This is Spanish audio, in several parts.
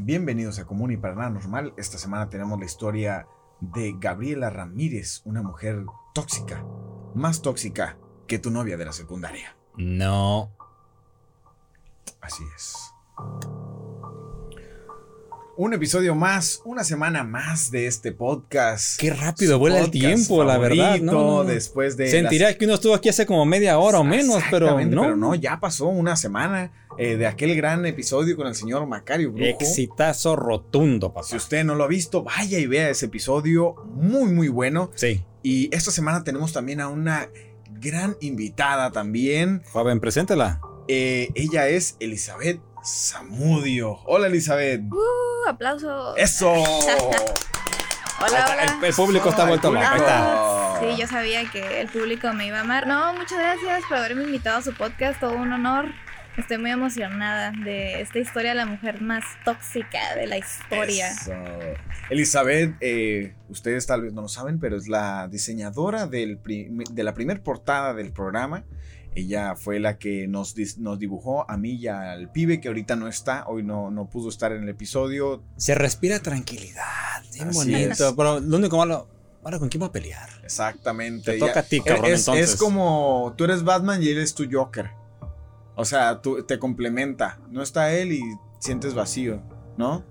Bienvenidos a Común y para nada normal. Esta semana tenemos la historia de Gabriela Ramírez, una mujer tóxica, más tóxica que tu novia de la secundaria. No. Así es. Un episodio más, una semana más de este podcast. Qué rápido vuela el tiempo, la verdad. No, no, no. Después de. Sentiría que uno estuvo aquí hace como media hora o menos, pero Exactamente, no. Pero no, ya pasó una semana eh, de aquel gran episodio con el señor Macario Brujo. Exitazo rotundo, papá. Si usted no lo ha visto, vaya y vea ese episodio. Muy, muy bueno. Sí. Y esta semana tenemos también a una gran invitada también. Joven, preséntela. Eh, ella es Elizabeth Zamudio. Hola, Elizabeth. Uh, aplausos. ¡Eso! Hola, hola. El, el público está vuelto el loco. Ahí público. está. Sí, yo sabía que el público me iba a amar. No, muchas gracias por haberme invitado a su podcast. Todo un honor. Estoy muy emocionada de esta historia de la mujer más tóxica de la historia. Eso. Elizabeth, eh, ustedes tal vez no lo saben, pero es la diseñadora del de la primer portada del programa. Ella fue la que nos, nos dibujó a mí y al pibe que ahorita no está, hoy no, no pudo estar en el episodio. Se respira tranquilidad. Bien bonito. es. Pero lo único malo. Ahora, ¿con quién va a pelear? Exactamente. Te toca a ti, cabrón, Es, entonces. es como tú eres Batman y él es tu Joker. O sea, tú, te complementa. No está él y sientes vacío, ¿no?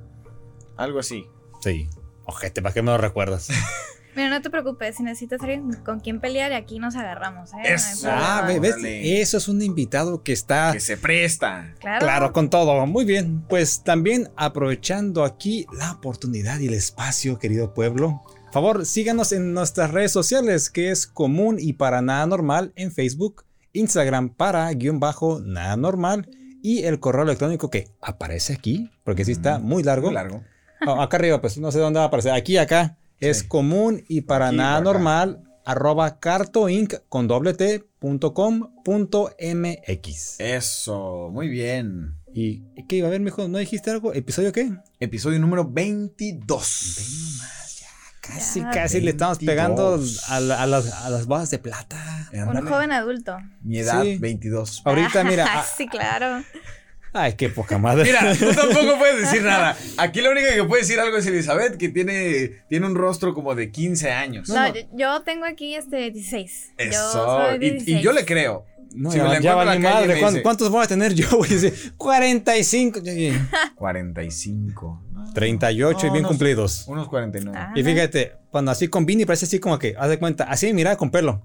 Algo así. Sí. Ojete, ¿para qué me lo recuerdas? Mira, no te preocupes, si necesitas alguien con quien pelear, aquí nos agarramos, ¿eh? Eso. ah, ve- ¿ves? Órale. Eso es un invitado que está. Que se presta. Claro. Claro, con todo. Muy bien. Pues también aprovechando aquí la oportunidad y el espacio, querido pueblo. Por favor, síganos en nuestras redes sociales, que es común y para nada normal en Facebook, Instagram para guion bajo nada normal y el correo electrónico que aparece aquí, porque sí está muy largo. Muy largo. Acá arriba, pues no sé dónde va a aparecer. Aquí, acá. Es Sí. común y para Aquí, nada acá. normal arroba cartoinc con doble t punto com punto mx. Eso, muy bien. ¿Y qué iba a ver, mijo? ¿No dijiste algo? ¿Episodio qué? Episodio número 22. Ven nomás, ya. Casi, Ya, casi le estamos 22. pegando a, la- a las, a las bodas de plata. Un joven adulto. Mi edad, Sí. 22. Ahorita, mira. sí, claro. Ay, qué poca madre. Mira, tú tampoco puedes decir nada. Aquí la única que puede decir algo es Elizabeth, que tiene, tiene un rostro como de 15 años. No, Yo, yo tengo aquí este 16. Yo Eso. soy Y, 16. y yo le creo. No, Si ya, ya encuentro va en mi la calle, madre. me ¿cuán- dice- ¿Cuántos voy a tener yo? Voy a decir 45. yo dije, 45. No, 38 y bien unos- cumplidos. Unos 49. Ah. Y fíjate, cuando así con Vini parece así como que, haz de cuenta, así mira con pelo.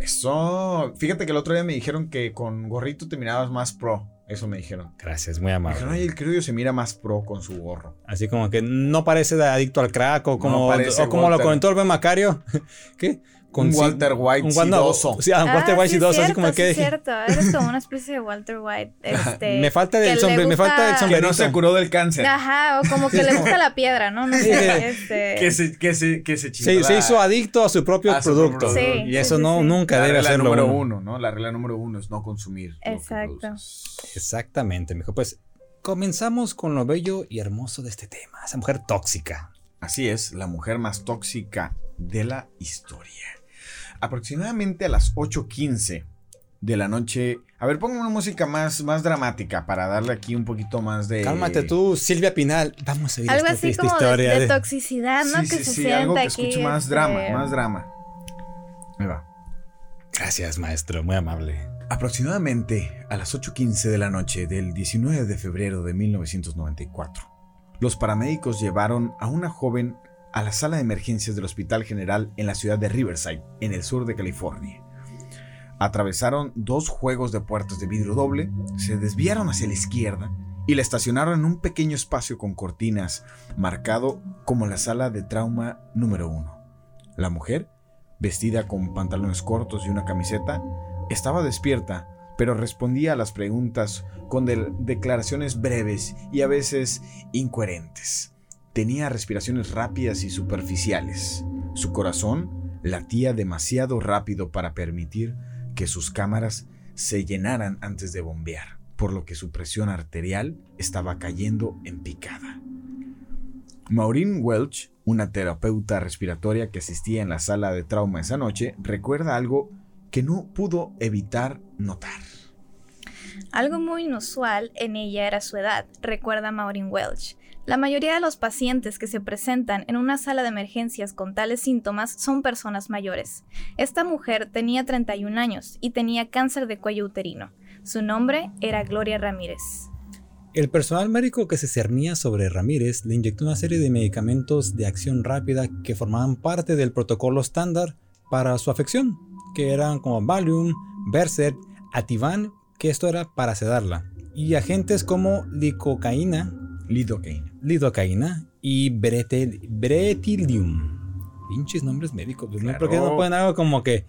Eso. Fíjate que el otro día me dijeron que con gorrito te mirabas más pro. Eso me dijeron. Gracias, muy Me amable. dijeron, oye, el criollo se mira más pro con su gorro. Así como que no parece de adicto al crack o como, o como lo comentó el buen Macario. ¿Qué? Un Walter White un sidoso. Sí, ah, un Walter Ah, White sí es sidoso, así cierto, como sí que es cierto, eres como una especie de Walter White. Este, Me falta que el le sombrero, me falta el gusta- Que no se curó del cáncer. Ajá, o como que le gusta la piedra, ¿no? No sé. Este, Que se, que se, que se chingó Se, la- se hizo adicto a su propio A su producto. propio producto. y eso no sí. nunca la debe regla hacerlo. número uno. uno, ¿no? La regla número uno es no consumir. lo que Exacto. Exactamente, mijo. Pues comenzamos con lo bello y hermoso de este tema. Esa mujer tóxica. Así es, la mujer más tóxica de la historia. Aproximadamente a las 8.15 de la noche. A ver, pongan una música más, más dramática para darle aquí un poquito más de. Cálmate tú, Silvia Pinal. Vamos a oír algo esta así como historia. de de- toxicidad, ¿no? Sí, que sí, se sí, sienta algo que aquí. escuche más este, drama, más drama. Ahí va. Gracias, maestro. Muy amable. Aproximadamente a las 8.15 de la noche del 19 de febrero de 1994, los paramédicos llevaron a una joven a la sala de emergencias del Hospital General en la ciudad de Riverside, en el sur de California. Atravesaron dos juegos de puertas de vidrio doble, se desviaron hacia la izquierda y la estacionaron en un pequeño espacio con cortinas, marcado como la sala de trauma número uno. La mujer, vestida con pantalones cortos y una camiseta, estaba despierta, pero respondía a las preguntas con de- declaraciones breves y a veces incoherentes. Tenía respiraciones rápidas y superficiales. Su corazón latía demasiado rápido para permitir que sus cámaras se llenaran antes de bombear, por lo que su presión arterial estaba cayendo en picada. Maureen Welch, una terapeuta respiratoria que asistía en la sala de trauma esa noche, recuerda algo que no pudo evitar notar. Algo muy inusual en ella era su edad, recuerda Maureen Welch. La mayoría de los pacientes que se presentan en una sala de emergencias con tales síntomas son personas mayores. Esta mujer tenía 31 años y tenía cáncer de cuello uterino. Su nombre era Gloria Ramírez. El personal médico que se cernía sobre Ramírez le inyectó una serie de medicamentos de acción rápida que formaban parte del protocolo estándar para su afección, que eran como Valium, Versed, Ativan, que esto era para sedarla, y agentes como licocaína, Lidocaine. Lidocaína y bretel, bretilium. Pinches nombres médicos, pues. ¿Por qué no ponen algo como que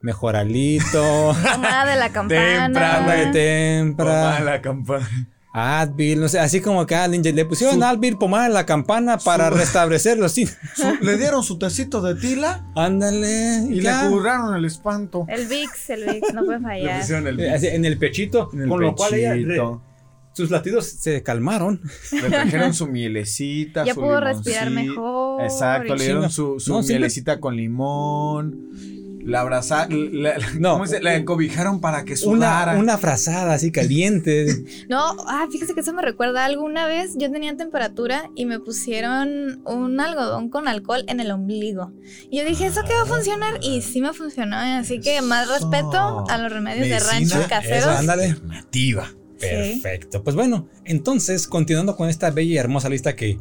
mejoralito, Pomada de la Temprana, agua de campana. tempra, la campana. Advil, no sé, así como que ah, le le pusieron Advil, pomada en la campana para restablecerlo, sí. le dieron su tecito de tila Ándale, y ya. le curaron el espanto. El VIX, el VIX, no puede Le fallar. pusieron el así, en el pechito, en el con lo cual ella re-. Sus latidos se calmaron. Le trajeron su mielecita. Ya su pudo respirar mejor. Exacto, le dieron su, su No, siempre- mielecita con limón. La abrazaron. No. ¿cómo se- la encobijaron para que Una, sudara. una frazada así caliente. No, ah, fíjese que eso me recuerda algo. Una vez yo tenía temperatura y me pusieron un algodón con alcohol en el ombligo. Y yo dije, ¿eso qué va a funcionar? Y sí me funcionó. Así que más respeto a los remedios de rancho Eso, caseros. ándale. Nativa. Perfecto. Pues bueno, entonces, continuando con esta bella y hermosa lista que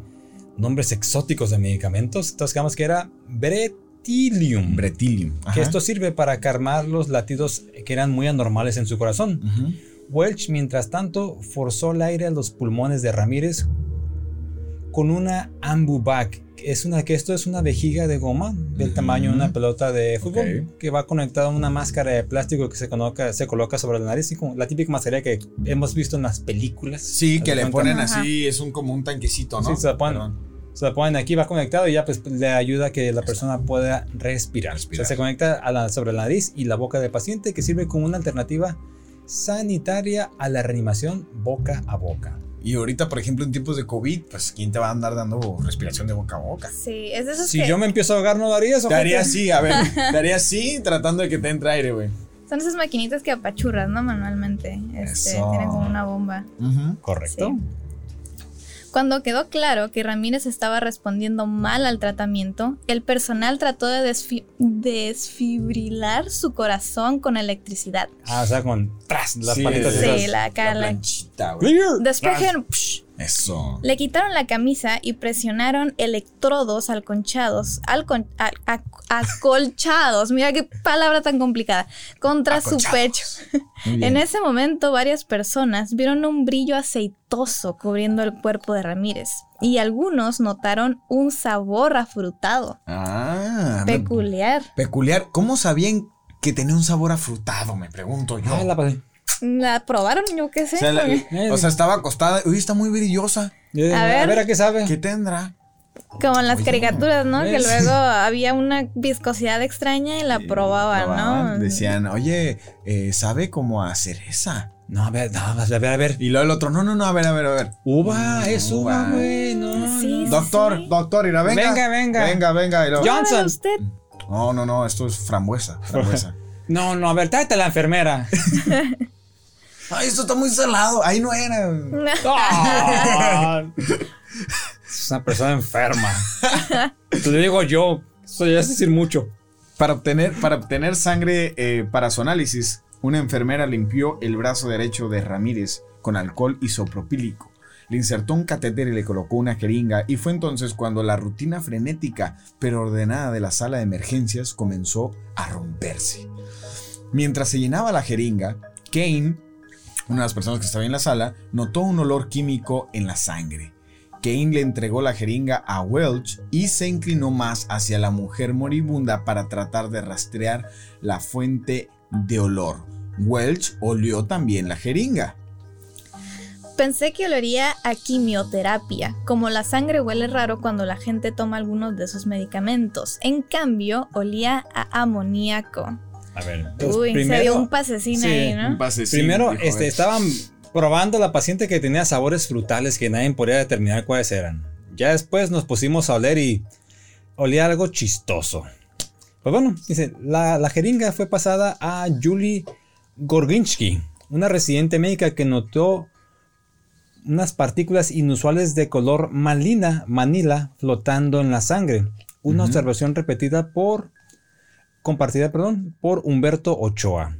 nombres exóticos de medicamentos, entonces quedamos que era Bretilium. Bretilium. que esto sirve para calmar los latidos que eran muy anormales en su corazón. Welch, mientras tanto, forzó el aire a los pulmones de Ramírez con una ambubac. que Es una, que esto es una vejiga de goma del tamaño de una pelota de fútbol Ok. que va conectada a una máscara de plástico que se coloca, se coloca sobre la nariz, y como la típica mascarilla que hemos visto en las películas. Sí, ¿Haz que le ponen Ajá. así, es un como un tanquecito, ¿no? Sí, se la ponen. Perdón. Se la ponen aquí, va conectado y ya pues le ayuda a que la persona pueda respirar. Respirar. O sea, se conecta a la- sobre la nariz y la boca del paciente que sirve como una alternativa sanitaria a la reanimación boca a boca. Y ahorita, por ejemplo, en tiempos de COVID, pues ¿quién te va a andar dando respiración de boca a boca? Sí, es de esos Si que yo me empiezo a ahogar, ¿no daría eso? Te haría así, a ver, te haría así tratando de que te entre aire, güey. son esas maquinitas que apachurras, ¿no? Manualmente. Este, Eso. tienen como una bomba. Correcto. Sí. Cuando quedó claro que Ramírez estaba respondiendo mal al tratamiento, el personal trató de desfi- desfibrilar su corazón con electricidad. Ah, o sea, con tras las Sí, palitas Sí, esas. la cara. La la- planchita. Eso. le quitaron la camisa y presionaron electrodos alconchados, alcon- al- ac- acolchados, mira qué palabra tan complicada, contra su pecho. En ese momento varias personas vieron un brillo aceitoso cubriendo el cuerpo de Ramírez y algunos notaron un sabor afrutado, Ah, peculiar. peculiar. ¿Cómo sabían que tenía un sabor afrutado? Me pregunto yo. Ah, la pasé. ¿La probaron? Yo qué sé. o, sea, la- porque- o sea, estaba acostada. Uy, está muy brillosa. Eh, A a, ver. ver. a qué sabe. ¿Qué tendrá? Como en las Oye, caricaturas, ¿no? Que luego había una viscosidad extraña y la probaban, Probaban, ¿no? Decían, oye, eh, sabe como a cereza. No, a ver, no, a ver, a ver. Y luego el otro, no, no, no, a ver, a ver, a ver. Uva, Mm, es uva, güey. No, Sí, no. Doctor, sí. doctor, mira, venga. Venga, venga. Venga, venga. Luego, Johnson. usted. no, no, no, esto es frambuesa. Frambuesa. No, no, a ver, tráete a la enfermera. Ay, esto está muy salado. Ahí no era. Ah. es una persona enferma. Te lo digo yo. Eso ya es decir mucho. Para obtener, para obtener sangre eh, para su análisis, una enfermera limpió el brazo derecho de Ramírez con alcohol isopropílico. Le insertó un catéter y le colocó una jeringa y fue entonces cuando la rutina frenética pero ordenada de la sala de emergencias comenzó a romperse. Mientras se llenaba la jeringa, Kane, una de las personas que estaba en la sala, notó un olor químico en la sangre. Kane le entregó la jeringa a Welch y se inclinó más hacia la mujer moribunda para tratar de rastrear la fuente de olor. Welch olió también la jeringa. Pensé que olería a quimioterapia, como la sangre huele raro cuando la gente toma algunos de esos medicamentos. En cambio, olía a amoníaco. A ver, Uy, se dio un pasecín sí, ahí, ¿no? Primero, este, estaban probando a la paciente que tenía sabores frutales que nadie podía determinar cuáles eran. Ya después nos pusimos a oler y olía algo chistoso. Pues bueno, dice, la, la jeringa fue pasada a Julie Gorginski, una residente médica que notó unas partículas inusuales de color malina, manila, flotando en la sangre. Una observación repetida por, compartida, perdón, por Humberto Ochoa.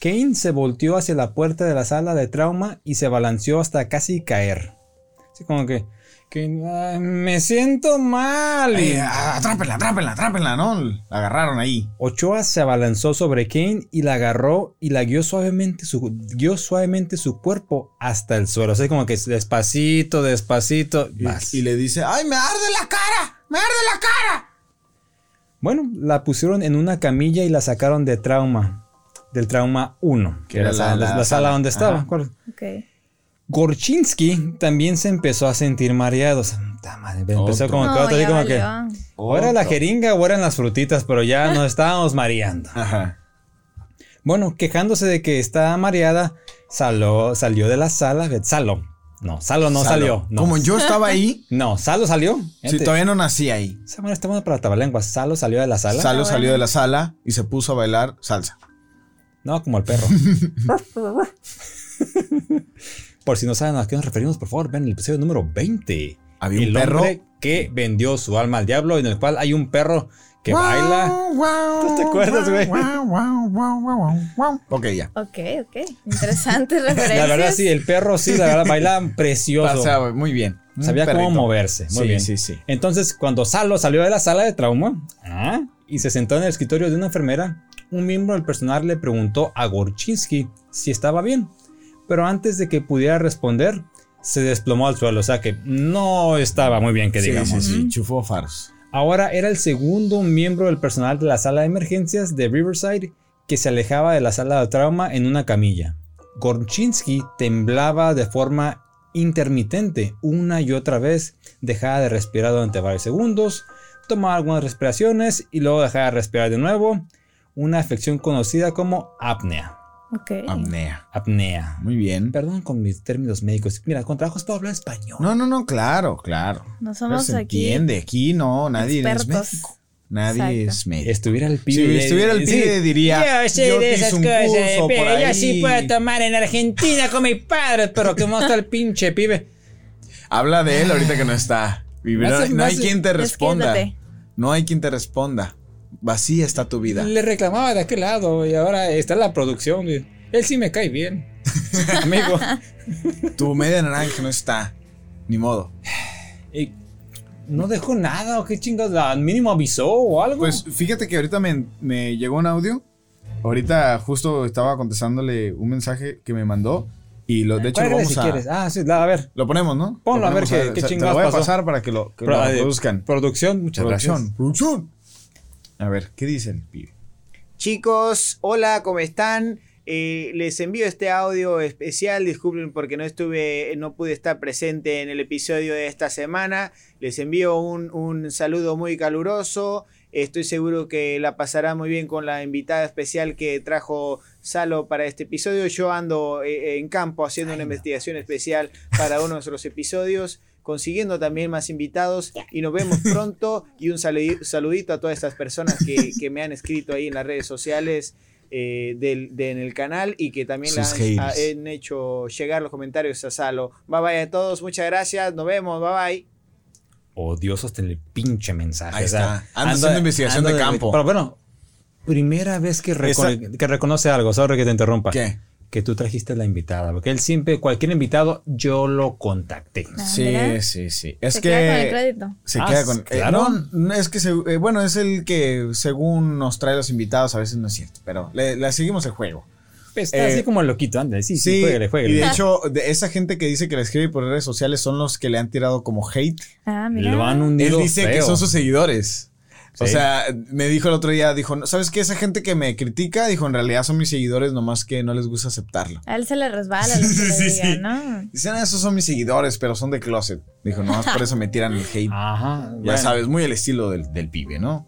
Kane se volteó hacia la puerta de la sala de trauma y se balanceó hasta casi caer. Así como que, que "Ay, me siento mal. y- Eh, atrápenla, atrápenla, atrápenla, ¿no? La agarraron ahí. Ochoa se abalanzó sobre Kane y la agarró y la guió suavemente su, guió suavemente su cuerpo hasta el suelo. Así como que despacito, despacito. Y, y le dice, ¡ay, me arde la cara! ¡Me arde la cara! Bueno, la pusieron en una camilla y la sacaron de trauma. Del trauma 1, que era la, sala- la sala donde estaba. Ajá. ¿cuál? Ok. Gorchinsky también se empezó a sentir mareado. O sea, puta madre, Empezó Otro. como No, así como que o era la jeringa o eran las frutitas, pero ya nos estábamos mareando. Ajá. Bueno, quejándose de que estaba mareada, salió, salió de la sala. Salo. No, Salo no Salo. salió. No. Como yo estaba ahí, No, Salo salió. si Gente, todavía no nací ahí. Esa madre está buena para tabalenguas. Salo salió de la sala. Salo Ah, salió bueno. de la sala y se puso a bailar salsa. No, como el perro. por si no saben a qué nos referimos, por favor, ven el episodio número 20. Había un perro. hombre que vendió su alma al diablo, en el cual hay un perro que baila. ¿Tú te acuerdas, güey? Ok, ya. Ok, ok. Interesantes referencias. La verdad, sí, el perro sí, la verdad, baila precioso. Pasaba muy bien. Sabía cómo moverse. Muy Sí, bien. sí, sí. Entonces, cuando Salo salió de la sala de trauma ah, y se sentó en el escritorio de una enfermera, un miembro del personal le preguntó a Gorchinsky si estaba bien. Pero antes de que pudiera responder, se desplomó al suelo. O sea que no estaba muy bien, que Sí, digamos. sí, sí. Chufó faros. Ahora era el segundo miembro del personal de la sala de emergencias de Riverside que se alejaba de la sala de trauma en una camilla. Gorchinsky temblaba de forma intermitente una y otra vez, dejaba de respirar durante varios segundos, tomaba algunas respiraciones y luego dejaba de respirar de nuevo, una afección conocida como apnea. Ok. Apnea. Apnea. Muy bien. Perdón con mis términos médicos. Mira, con trabajos puedo hablar español. No, no, no, claro, claro. No Pero somos se aquí. entiende. Aquí no, nadie es médico. Nadie Exacto. es médico. Estuviera el pibe. Si estuviera el sí. pibe diría, Yo sé yo de esas un cosas, curso pero yo sí puedo tomar en Argentina con mis padres, pero ¿cómo está el pinche pibe? Habla de él ahorita que no está. No, hay quien te responda. No hay quien te responda. Vacía está tu vida. Le reclamaba de aquel lado y ahora está la producción. Él sí me cae bien. Amigo. Tu media naranja no está. Ni modo. Y no dejó nada, o qué chingas, al mínimo avisó o algo. Pues fíjate que ahorita me, me llegó un audio. Ahorita justo estaba contestándole un mensaje que me mandó. Y lo, de hecho lo vamos si a. quieres. Ah, sí, la- a ver. Lo ponemos, ¿no? Ponlo, Lo a ver qué- qué se- te chingados lo voy a pasó. pasar para que lo, que lo eh. Producción, muchas Producción. gracias. Producción. A ver, ¿qué dice el pibe? Chicos, hola, ¿cómo están? Eh, les envío este audio especial, disculpen porque no estuve, no pude estar presente en el episodio de esta semana. Les envío un, un saludo muy caluroso. Estoy seguro que la pasará muy bien con la invitada especial que trajo Salo para este episodio. Yo ando eh, en campo haciendo una investigación especial para uno de nuestros episodios, consiguiendo también más invitados y nos vemos pronto. Y un saludi- saludito a todas estas personas que, que me han escrito ahí en las redes sociales. eh, del, de- en el canal y que también han, hecho llegar los comentarios a Salo. Bye bye a todos, muchas gracias, nos vemos, bye bye. Odioso hasta en el pinche mensaje. Ahí está. Anda haciendo investigación de campo. Pero bueno, primera vez que, reco- Esa- que reconoce algo, sorry que te interrumpa. ¿Qué? Que tú trajiste la invitada, porque él siempre, cualquier invitado, yo lo contacté. Ah, Sí, mira. sí, sí. Es Se que. queda con el crédito. Se Ah, queda con. eh, claro. no, no, es que, se- eh, bueno, es el que según nos trae los invitados, a veces no es cierto, pero le, le seguimos el juego. Pues está Eh, así como el loquito, anda, sí, sí, jueguele, jueguele. Y de hecho, de esa gente que dice que le escribe por redes sociales son los que le han tirado como hate. Ah, mira. lo han Él hundido dice que son sus seguidores. O sea, me dijo el otro día, dijo, "No, ¿sabes qué? Esa gente que me critica, dijo, en realidad son mis seguidores, nomás que no les gusta aceptarlo. A él se le resbala lo que Sí, le sí, diga, sí. ¿no? Dicen, "Ah, esos son mis seguidores, pero son de closet. Dijo, nomás por eso me tiran el hate. Ajá. ya bueno. sabes, muy el estilo del, del pibe, ¿no?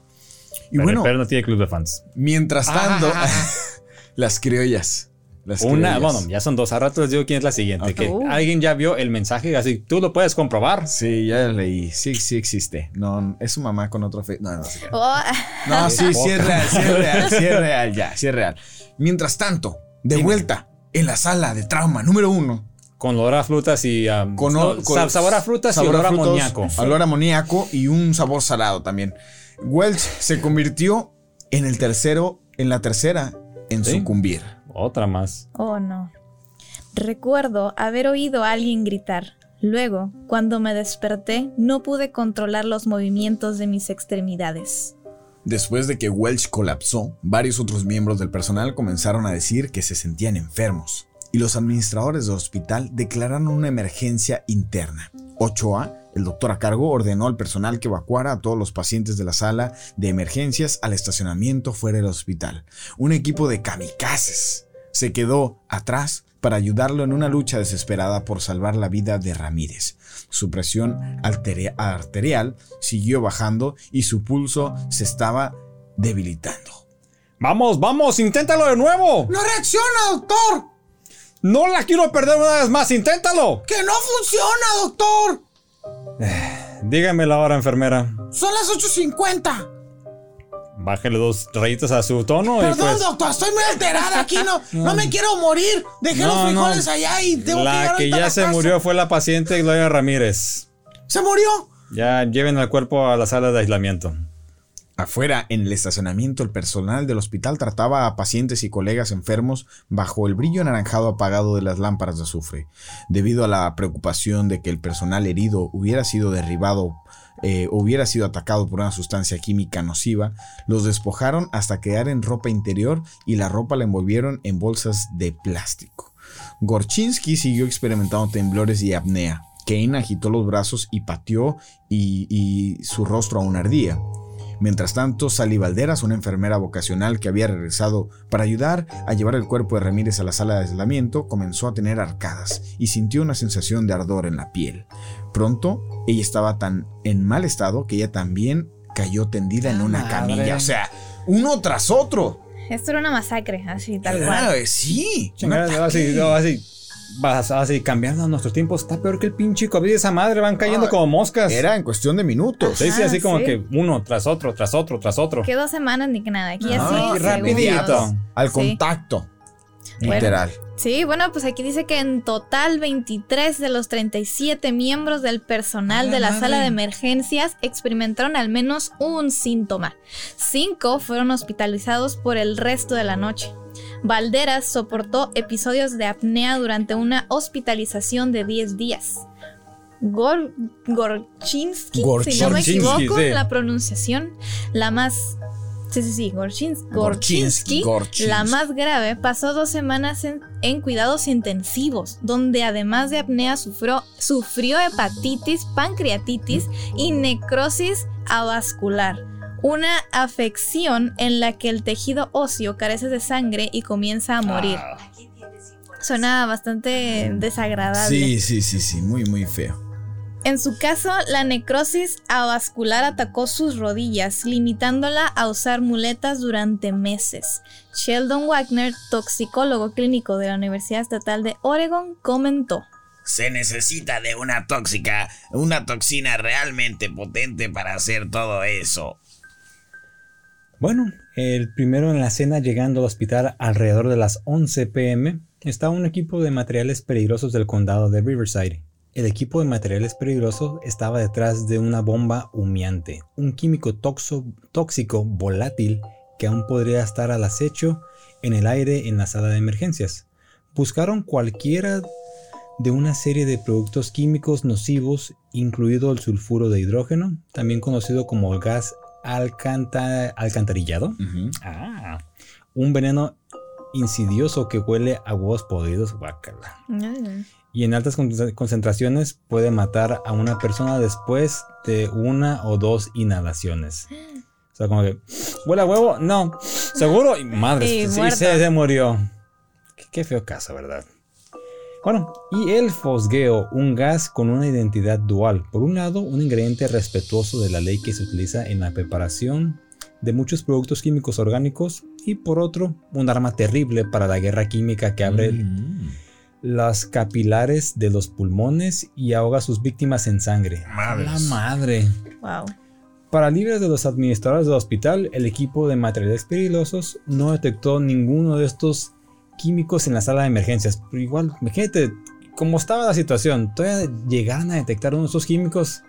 Y Pero, bueno, pero no tiene club de fans. mientras tanto, las criollas. Las Una, bueno, ya son dos. A rato les digo quién es la siguiente. Que Uh. alguien ya vio el mensaje, así tú lo puedes comprobar. Sí, ya leí. Sí, sí existe. No, es su mamá con otro fe. No, no, sí. Oh, No, sí, sí es real, sí es real, sí es real, ya, sí es real. Mientras tanto, de Dime. vuelta en la sala de trauma número uno. Con olor a frutas y. um, Con, no, con- sa- sabor a frutas sabor y olor a frutos, amoníaco. Olor a amoníaco y un sabor salado también. Welch se convirtió en el tercero, en la tercera en Sí. sucumbir. Otra más. Oh, no. Recuerdo haber oído a alguien gritar. Luego, cuando me desperté, no pude controlar los movimientos de mis extremidades. Después de que Welch colapsó, varios otros miembros del personal comenzaron a decir que se sentían enfermos, y los administradores del hospital declararon una emergencia interna. 8A, el doctor a cargo, ordenó al personal que evacuara a todos los pacientes de la sala de emergencias al estacionamiento fuera del hospital. Un equipo de kamikazes se quedó atrás para ayudarlo en una lucha desesperada por salvar la vida de Ramírez. Su presión arterial siguió bajando y su pulso se estaba debilitando. Vamos, vamos, inténtalo de nuevo. ¡No reacciona, doctor! No la quiero perder una vez más, inténtalo. ¡Que no funciona, doctor! Dígame la hora, enfermera. Son las 8.50. Bájale dos rayitas a su tono y pues. doctor, estoy muy alterada aquí, no, no me quiero morir. Dejé No, no. allá y La que ya se murió fue la paciente Gloria Ramírez. ¡Se murió! Ya lleven al cuerpo a la sala de aislamiento. Afuera, en el estacionamiento, el personal del hospital trataba a pacientes y colegas enfermos bajo el brillo anaranjado apagado de las lámparas de azufre. Debido a la preocupación de que el personal herido hubiera sido derribado eh, hubiera sido atacado por una sustancia química nociva, los despojaron hasta quedar en ropa interior y la ropa la envolvieron en bolsas de plástico. Gorchinsky siguió experimentando temblores y apnea. Kane agitó los brazos y pateó y, y su rostro aún ardía. Mientras tanto, Sally Valderas, una enfermera vocacional que había regresado para ayudar a llevar el cuerpo de Ramírez a la sala de aislamiento, comenzó a tener arcadas y sintió una sensación de ardor en la piel. Pronto, ella estaba tan en mal estado que ella también cayó tendida en una Madre. camilla. O sea, uno tras otro. Esto era una masacre, así tal Ah, cual. sí. Chingada, así, no, así, vas así, cambiando nuestros tiempos. Está peor que el pinche COVID de esa madre. Van cayendo Ah, como moscas. Era en cuestión de minutos. Sí, sí, Ah, así como sí. que uno tras otro, tras otro, tras otro. Que dos semanas ni que nada. Aquí No, así. rapidito. segundos. Al Sí. contacto. Bueno. Literal. Sí, bueno, pues aquí dice que en total 23 de los 37 miembros del personal ¡A la de la madre! sala de emergencias experimentaron al menos un síntoma. Cinco fueron hospitalizados por el resto de la noche. Valderas soportó episodios de apnea durante una hospitalización de 10 días. Gor Gorchinsky, si no me equivoco sí. en la pronunciación, la más... Sí, sí, sí, Gorchins- Gorchinsky, Gorchinsky, Gorchinsky. la más grave, pasó dos semanas en, en cuidados intensivos, donde además de apnea sufrió, sufrió hepatitis, pancreatitis y necrosis avascular. Una afección en la que el tejido óseo carece de sangre y comienza a morir. Ah, Suena bastante desagradable. Sí, sí, sí, sí. Muy, muy feo. En su caso, la necrosis avascular atacó sus rodillas, limitándola a usar muletas durante meses. Sheldon Wagner, toxicólogo clínico de la Universidad Estatal de Oregon, comentó. Se necesita de una tóxica, una toxina realmente potente para hacer todo eso. Bueno, el primero en la cena llegando al hospital alrededor de las 11 pm estaba un equipo de materiales peligrosos del condado de Riverside. El equipo de materiales peligrosos estaba detrás de una bomba humeante, un químico tóxico volátil que aún podría estar al acecho en el aire en la sala de emergencias. Buscaron cualquiera de una serie de productos químicos nocivos, incluido el sulfuro de hidrógeno, también conocido como el gas alcanta- alcantarillado. Ah, un veneno insidioso que huele a huevos podridos, guácala. Y en altas con- concentraciones puede matar a una persona después de una o dos inhalaciones. O sea, como que, ¿huele a huevo? No. ¿Seguro? Y madre, Y sí, se, se murió. Qué, qué feo caso, ¿verdad? Bueno, y el fosgueo, un gas con una identidad dual. Por un lado, un ingrediente respetuoso de la ley que se utiliza en la preparación de muchos productos químicos orgánicos y por otro, un arma terrible para la guerra química que abre Mm. las capilares de los pulmones y ahoga a sus víctimas en sangre. Madres. La madre. Wow. Para alivio de los administradores del hospital, el equipo de materiales peligrosos no detectó ninguno de estos químicos en la sala de emergencias. Pero igual, imagínate, como estaba la situación, todavía llegaran a detectar uno de esos químicos,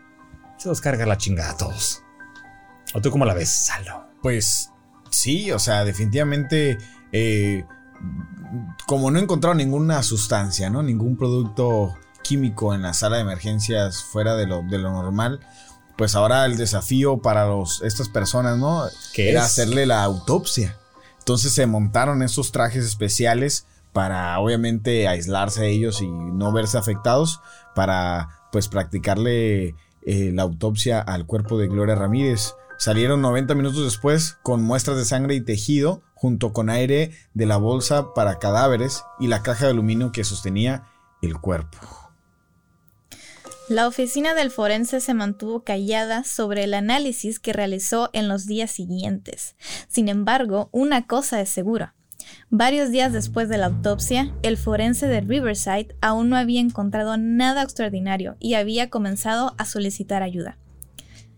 se los carga la chingada a todos. ¿O tú cómo la ves, Saldo? Pues sí, o sea, definitivamente, eh, como no encontraron ninguna sustancia, ¿no? Ningún producto químico en la sala de emergencias fuera de lo, de lo normal, pues ahora el desafío para los, estas personas, ¿no? ¿Qué Era es? hacerle la autopsia. Entonces se montaron esos trajes especiales para obviamente aislarse ellos y no verse afectados, para pues practicarle eh, la autopsia al cuerpo de Gloria Ramírez. Salieron 90 minutos después con muestras de sangre y tejido, junto con aire de la bolsa para cadáveres y la caja de aluminio que sostenía el cuerpo. La oficina del forense se mantuvo callada sobre el análisis que realizó en los días siguientes. Sin embargo, una cosa es segura. Varios días después de la autopsia, el forense de Riverside aún no había encontrado nada extraordinario y había comenzado a solicitar ayuda.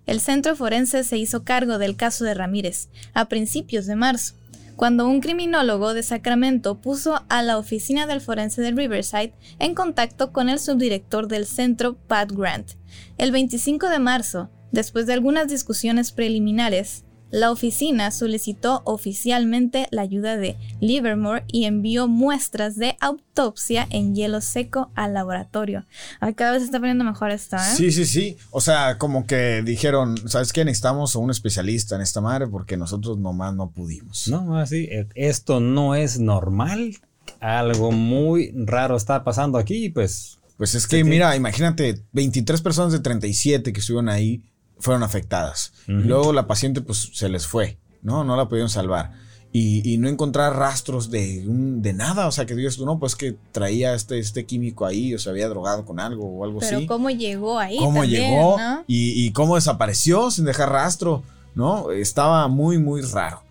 El centro forense se hizo cargo del caso de Ramírez a principios de marzo, cuando un criminólogo de Sacramento puso a la oficina del forense de Riverside en contacto con el subdirector del centro, Pat Grant. El 25 de marzo, después de algunas discusiones preliminares, la oficina solicitó oficialmente la ayuda de Livermore y envió muestras de autopsia en hielo seco al laboratorio. Ay, cada vez se está poniendo mejor esto, ¿eh? Sí, sí, sí. O sea, como que dijeron, ¿sabes qué? Necesitamos a un especialista en esta madre porque nosotros nomás no pudimos. No, así, eh, esto no es normal. Algo muy raro está pasando aquí, pues. Pues es que, mira, imagínate, 23 personas de 37 que estuvieron ahí fueron afectadas. Y luego la paciente, pues, se les fue, ¿no? No la pudieron salvar. Y, y no encontrar rastros de, un- de nada. O sea, que digas tú, no, pues que traía este, este químico ahí o se había drogado con algo o algo Pero así. cómo llegó ahí cómo también, llegó ¿no? y, y cómo desapareció sin dejar rastro, ¿no? Estaba muy, muy raro.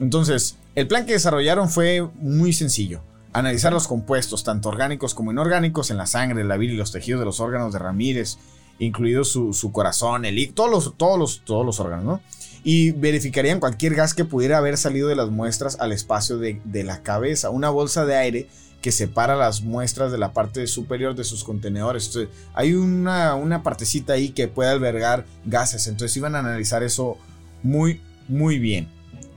Entonces, el plan que desarrollaron fue muy sencillo. Analizar los compuestos, tanto orgánicos como inorgánicos, en la sangre, la vida y los tejidos de los órganos de Ramírez, incluido su, su corazón, el hígado, todos los, todos, los, todos los órganos, ¿no? Y verificarían cualquier gas que pudiera haber salido de las muestras al espacio de, de la cabeza. Una bolsa de aire que separa las muestras de la parte superior de sus contenedores. Entonces, hay una, una partecita ahí que puede albergar gases. Entonces, iban a analizar eso muy, muy bien.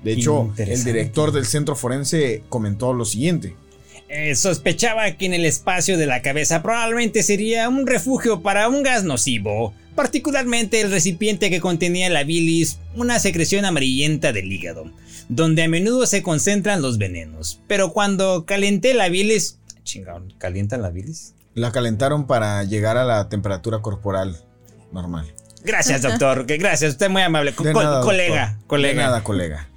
De hecho, el director del centro forense comentó lo siguiente. Eh, sospechaba que en el espacio de la cabeza probablemente sería un refugio para un gas nocivo, particularmente el recipiente que contenía la bilis, una secreción amarillenta del hígado, donde a menudo se concentran los venenos. Pero cuando calenté la bilis... Chingado, ¿calientan la bilis? La calentaron para llegar a la temperatura corporal normal. Gracias, doctor, gracias, usted es muy amable. Co- nada, colega, doctor. colega. De nada, colega.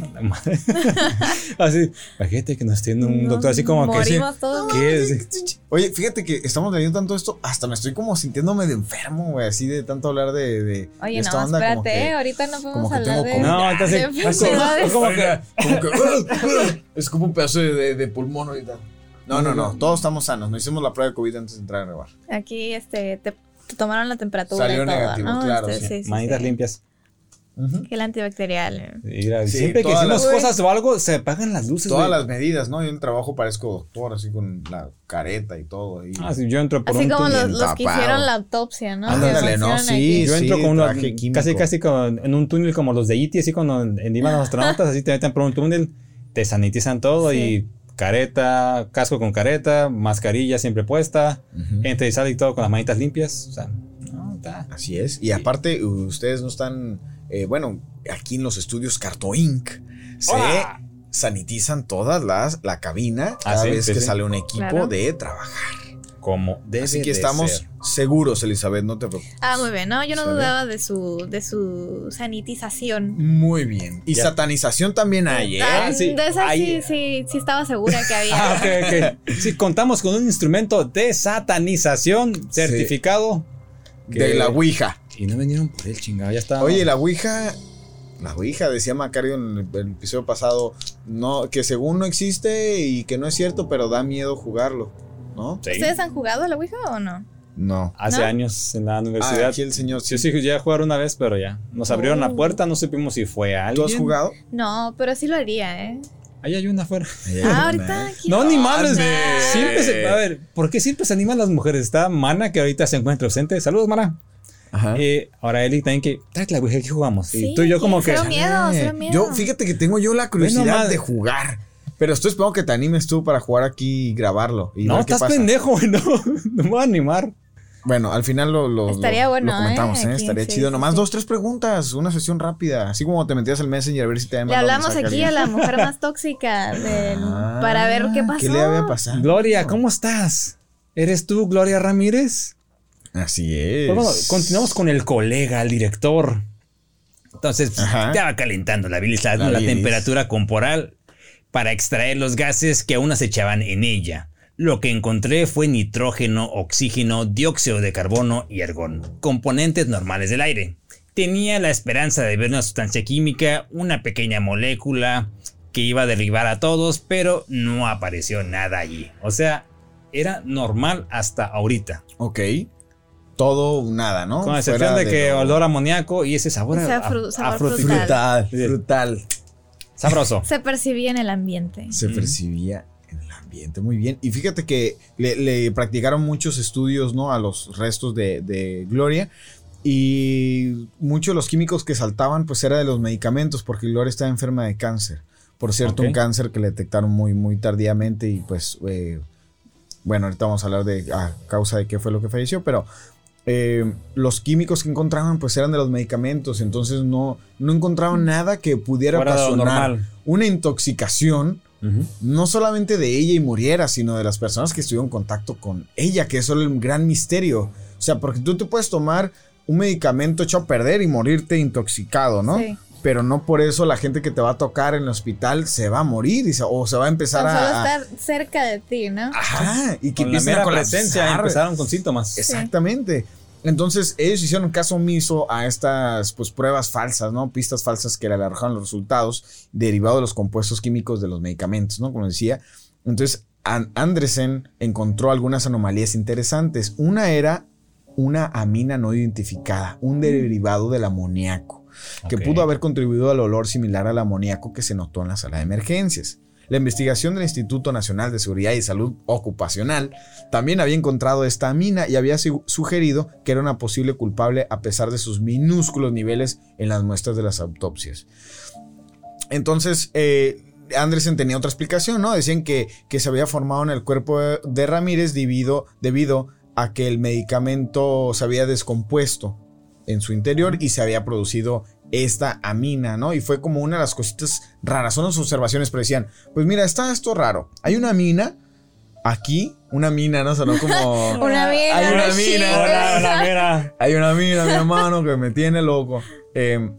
La madre. así, imagínate que nos tiene un Nos doctor así como que. sí, todos. ¿Qué es? Oye, fíjate que estamos leyendo tanto esto, hasta me estoy como sintiéndome de enfermo, güey, así de tanto hablar de, de, de Oye, esta no, onda, como espérate, que- ¿eh? ahorita no podemos como que hablar de, como- No, entonces- de enfermedades. como que, como que es como un pedazo de, de- de pulmón ahorita. No, no, no, todos estamos sanos. Nos hicimos la prueba de COVID antes de entrar a grabar. Aquí este, te, te tomaron la temperatura Salió y todo, negativo, ¿no? claro, Este, sí. sí, sí, Manitas sí. limpias. Gel antibacterial. Mira, Sí, siempre que decimos las- cosas o algo, se apagan las luces. Todas las medidas, ¿no? Yo en el trabajo parezco doctor, así con la careta y todo. Ah, sí, yo entro por Así un como túnel. los, los que hicieron la autopsia, ¿no? Ándale, no, sí. aquí. Yo entro con traje químico. casi casi con, en un túnel como los de E.T., así cuando en- iban los astronautas, así te meten por un túnel, te sanitizan todo Sí. y careta, casco con careta, mascarilla siempre puesta, Ujú. entra y sale y todo con las manitas limpias. O sea, no, está. Así es. Y aparte, ustedes no están, eh, bueno, aquí en los estudios Carto Inc. Se ¡Hola! sanitizan todas las, la cabina Ah, cada sí, vez sí, que sí. sale un equipo Claro. de trabajar. Como debe Así que de estamos ser. seguros, Elizabeth, no te preocupes. Ah, muy bien, ¿no? Yo no ¿Sale? dudaba de su, de su sanitización. Muy bien. Y Ya. satanización también hay, ¿eh? Ah, sí. De esa Ahí- sí, sí, sí estaba segura que había. Ah, ok, ok. Sí, contamos con un instrumento de satanización certificado. De la Ouija. Y no vinieron por él, chingado. Ya está. Oye, la Ouija. La Ouija, decía Macario en el, el episodio pasado, no, que según no existe y que no es cierto, pero da miedo jugarlo, ¿no? Sí. ¿Ustedes han jugado a la Ouija o no? No. Hace ¿No? años en la Ah, universidad. aquí el señor sí. Sí, sí, ya jugaron una vez, pero ya. Nos abrieron la Oh. puerta, no supimos si fue ¿Tú alguien. has jugado? No, pero sí lo haría, ¿eh? Ahí hay una afuera. Ah, ahorita. No, ni madres. Ande. Siempre se, a ver, ¿por qué siempre se animan las mujeres? Está Mana, que ahorita se encuentra ausente. Saludos, Mana. Ajá. Eh, ahora Eli también que, tráete la Ouija, aquí jugamos. y Sí, tú y yo como que... miedo, Eh, cero miedo. Yo, fíjate que tengo yo la curiosidad Bueno, de jugar. Pero estoy esperando que te animes tú para jugar aquí y grabarlo. Y No, ver qué estás pasa. pendejo, güey. No, no me voy a animar. Bueno, al final lo, lo- Estaría lo- bueno, lo comentamos, ¿eh? ¿eh? Estaría sí, chido. sí, Nomás sí. dos, tres preguntas. Una sesión rápida. Así como te metías al Messenger a ver si te había Le hablamos aquí a la mujer más tóxica del- Ah, para ver qué pasó. ¿Qué le había pasado? Gloria, ¿cómo estás? ¿Eres tú, Gloria Ramírez? Así es. Pues bueno, continuamos con el colega, el director. Entonces, pues, Ajá. estaba calentando la bilis, la, La temperatura corporal para extraer los gases que aún acechaban en ella. Lo que encontré fue nitrógeno, oxígeno, dióxido de carbono y argón, componentes normales del aire. Tenía la esperanza de ver una sustancia química, una pequeña molécula que iba a derribar a todos, pero no apareció nada allí. O sea, era normal hasta ahorita. Ok. Todo o nada, ¿no? Con excepción Fuera de que lo- olor amoníaco y ese sabor O sea, a- fru- a- sabor a fruti- frutal. Frutal, frutal. Sabroso. Se percibía en el ambiente. Se percibía ambiente. Muy bien. Y fíjate que le, le practicaron muchos estudios, ¿no? A los restos de, de Gloria. Y muchos de los químicos que saltaban, pues era de los medicamentos, porque Gloria estaba enferma de cáncer. Por cierto, un cáncer que le detectaron muy, muy tardíamente. Y pues, eh, bueno, ahorita vamos a hablar de a causa de qué fue lo que falleció, pero eh, los químicos que encontraban, pues eran de los medicamentos. Entonces no, no encontraban nada que pudiera Fuera ocasionar una intoxicación No solamente de ella y muriera, sino de las personas que estuvieron en contacto con ella, que eso es el gran misterio. O sea, porque tú te puedes tomar un medicamento hecho a perder y morirte intoxicado, ¿no? Sí. Pero no por eso la gente que te va a tocar en el hospital se va a morir y se- o se va a empezar solo a... a- estar cerca de ti, ¿no? Ajá, y que Con la mera presencia empezaron con síntomas. Exactamente. Entonces, ellos hicieron caso omiso a estas pues, pruebas falsas, ¿no? Pistas falsas que le arrojaron los resultados derivados de los compuestos químicos de los medicamentos, ¿no? Como decía. Entonces, An- Andresen encontró algunas anomalías interesantes. Una era una amina no identificada, un derivado del amoníaco, que pudo haber contribuido al olor similar al amoníaco que se notó en la sala de emergencias. La investigación del Instituto Nacional de Seguridad y Salud Ocupacional también había encontrado esta amina y había su- sugerido que era una posible culpable a pesar de sus minúsculos niveles en las muestras de las autopsias. Entonces, eh, Andresen tenía otra explicación, ¿no? Decían que, que se había formado en el cuerpo de Ramírez debido, debido a que el medicamento se había descompuesto en su interior y se había producido esta amina, ¿no? Y fue como una de las cositas raras. Son las observaciones, pero decían, pues mira, está esto raro. Hay una mina aquí, una mina, ¿no? Sonó como... Una mina. Hay una mina. Hola, hola, mira. Hay una mina, mi hermano, que me tiene loco. Eh,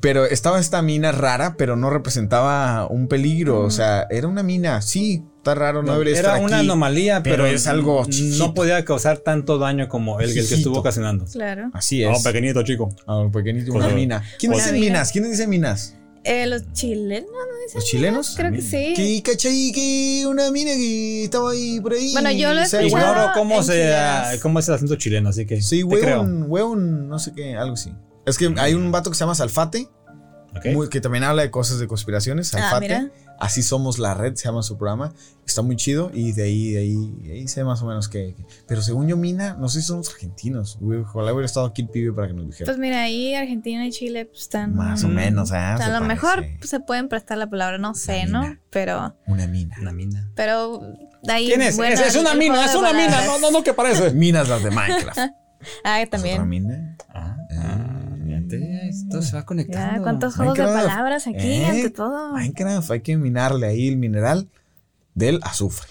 pero estaba esta mina rara, pero no representaba un peligro. O sea, era una mina, sí, está raro, no, debería Era estar una aquí, anomalía, pero pero, es algo no chiquito. podía causar tanto daño como el, el que estuvo ocasionando. Claro. Así No, es. pequeñito, chico. Ah, un pequeñito, una mina. ¿Quiénes Una dicen mina. minas? ¿Quiénes dicen minas? Eh, los chilenos, ¿no dicen ¿Los chilenos? Creo que sí. Que cachai que una mina que estaba ahí por ahí. Bueno, yo lo escuchado. Ignoro cómo, en se, cómo es el acento chileno, así que Sí, hueón, hueón, no sé qué, algo así. Es que hay un vato que se llama Salfate, Ok. muy- que también habla de cosas de conspiraciones. Ah, Salfate. mira. Así somos la red, se llama su programa. Está muy chido y de ahí, de ahí, de ahí sé más o menos que. que- Pero según yo, Mina, no sé si somos argentinos. Ojalá hubiera estado aquí el pibe para que nos dijera. Pues mira, ahí Argentina y Chile pues, están. más o menos, ¿ah? a Se lo parece. mejor pues, se pueden prestar la palabra, no sé. ¿no? Pero, Una mina. Una mina. pero de ahí. ¿Quién es? bueno, es, una mina, es una mina. No, no, no, que parece. Minas las de Minecraft. Ah, ¿Es otra también. mina? Ah, esto se va Ya, conectando. ¿Cuántos juegos de palabras aquí ¿Eh? ante todo? Minecraft, hay que minarle ahí el mineral del azufre.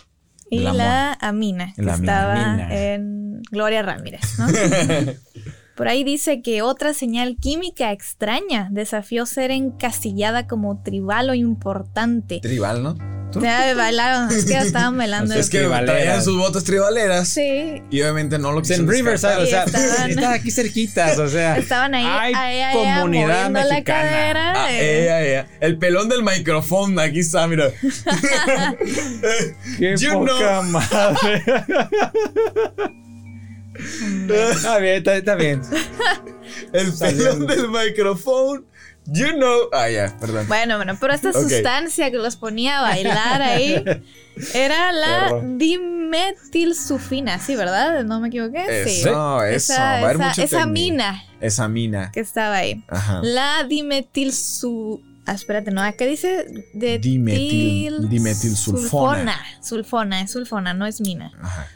Y amor. la Amina, que La estaba en Gloria Ramírez, ¿no? Por ahí dice que otra señal química extraña desafió ser encasillada como tribal o importante. Tribal, ¿no? Ya bailaron, es que ya estaban bailando. Es que traían sus botas tribaleras. Sí, Y obviamente no lo Pues en quisieron Riverside, o sea, estaban- aquí cerquitas, o sea. estaban ahí, Hay ahí, comunidad moviendo la mexicana. cadera. Ah, eh. ella, ella. El pelón del micrófono, aquí está, mira. Qué You poca madre. Está bien, está, está bien. El pelón del micrófono. You know. Ah, ya, perdón. Bueno, bueno, pero esta sustancia que los ponía a bailar ahí era la Perro. dimetilsufina, ¿sí, verdad? ¿No me equivoqué? Sí. Eso, eso. Esa, va a haber esa- mucho esa técnico. mina Esa mina. que estaba ahí. Ajá. La dimetilsu... Ah, espérate, no, ¿qué dice? De Dimetil- dimetilsulfona. Sulfona, sulfona, es sulfona, no es mina. Ajá.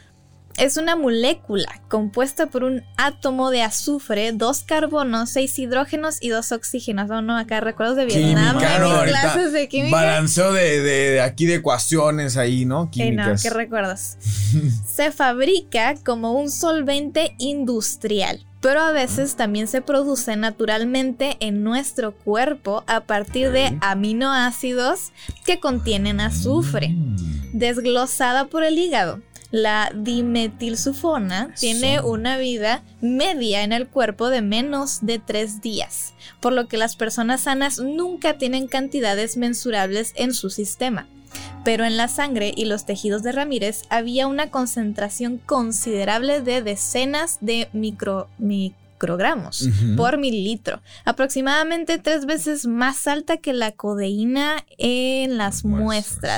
Es una molécula compuesta por un átomo de azufre, dos carbonos, seis hidrógenos y dos oxígenos. No, no, acá recuerdos de Vietnam, Química, de ¿no? mis Ahorita clases de química. Balanceo de, de- de aquí de ecuaciones ahí, ¿no? Eh, no, Químicas. qué recuerdos. se fabrica como un solvente industrial, pero a veces también se produce naturalmente en nuestro cuerpo a partir de aminoácidos que contienen azufre, Mm. desglosada por el hígado. La dimetilsufona Eso. tiene una vida media en el cuerpo de menos de tres días, por lo que las personas sanas nunca tienen cantidades mensurables en su sistema. Pero en la sangre y los tejidos de Ramírez había una concentración considerable de decenas de micro, microgramos Ujú. por mililitro, aproximadamente tres veces más alta que la codeína en las Muestras.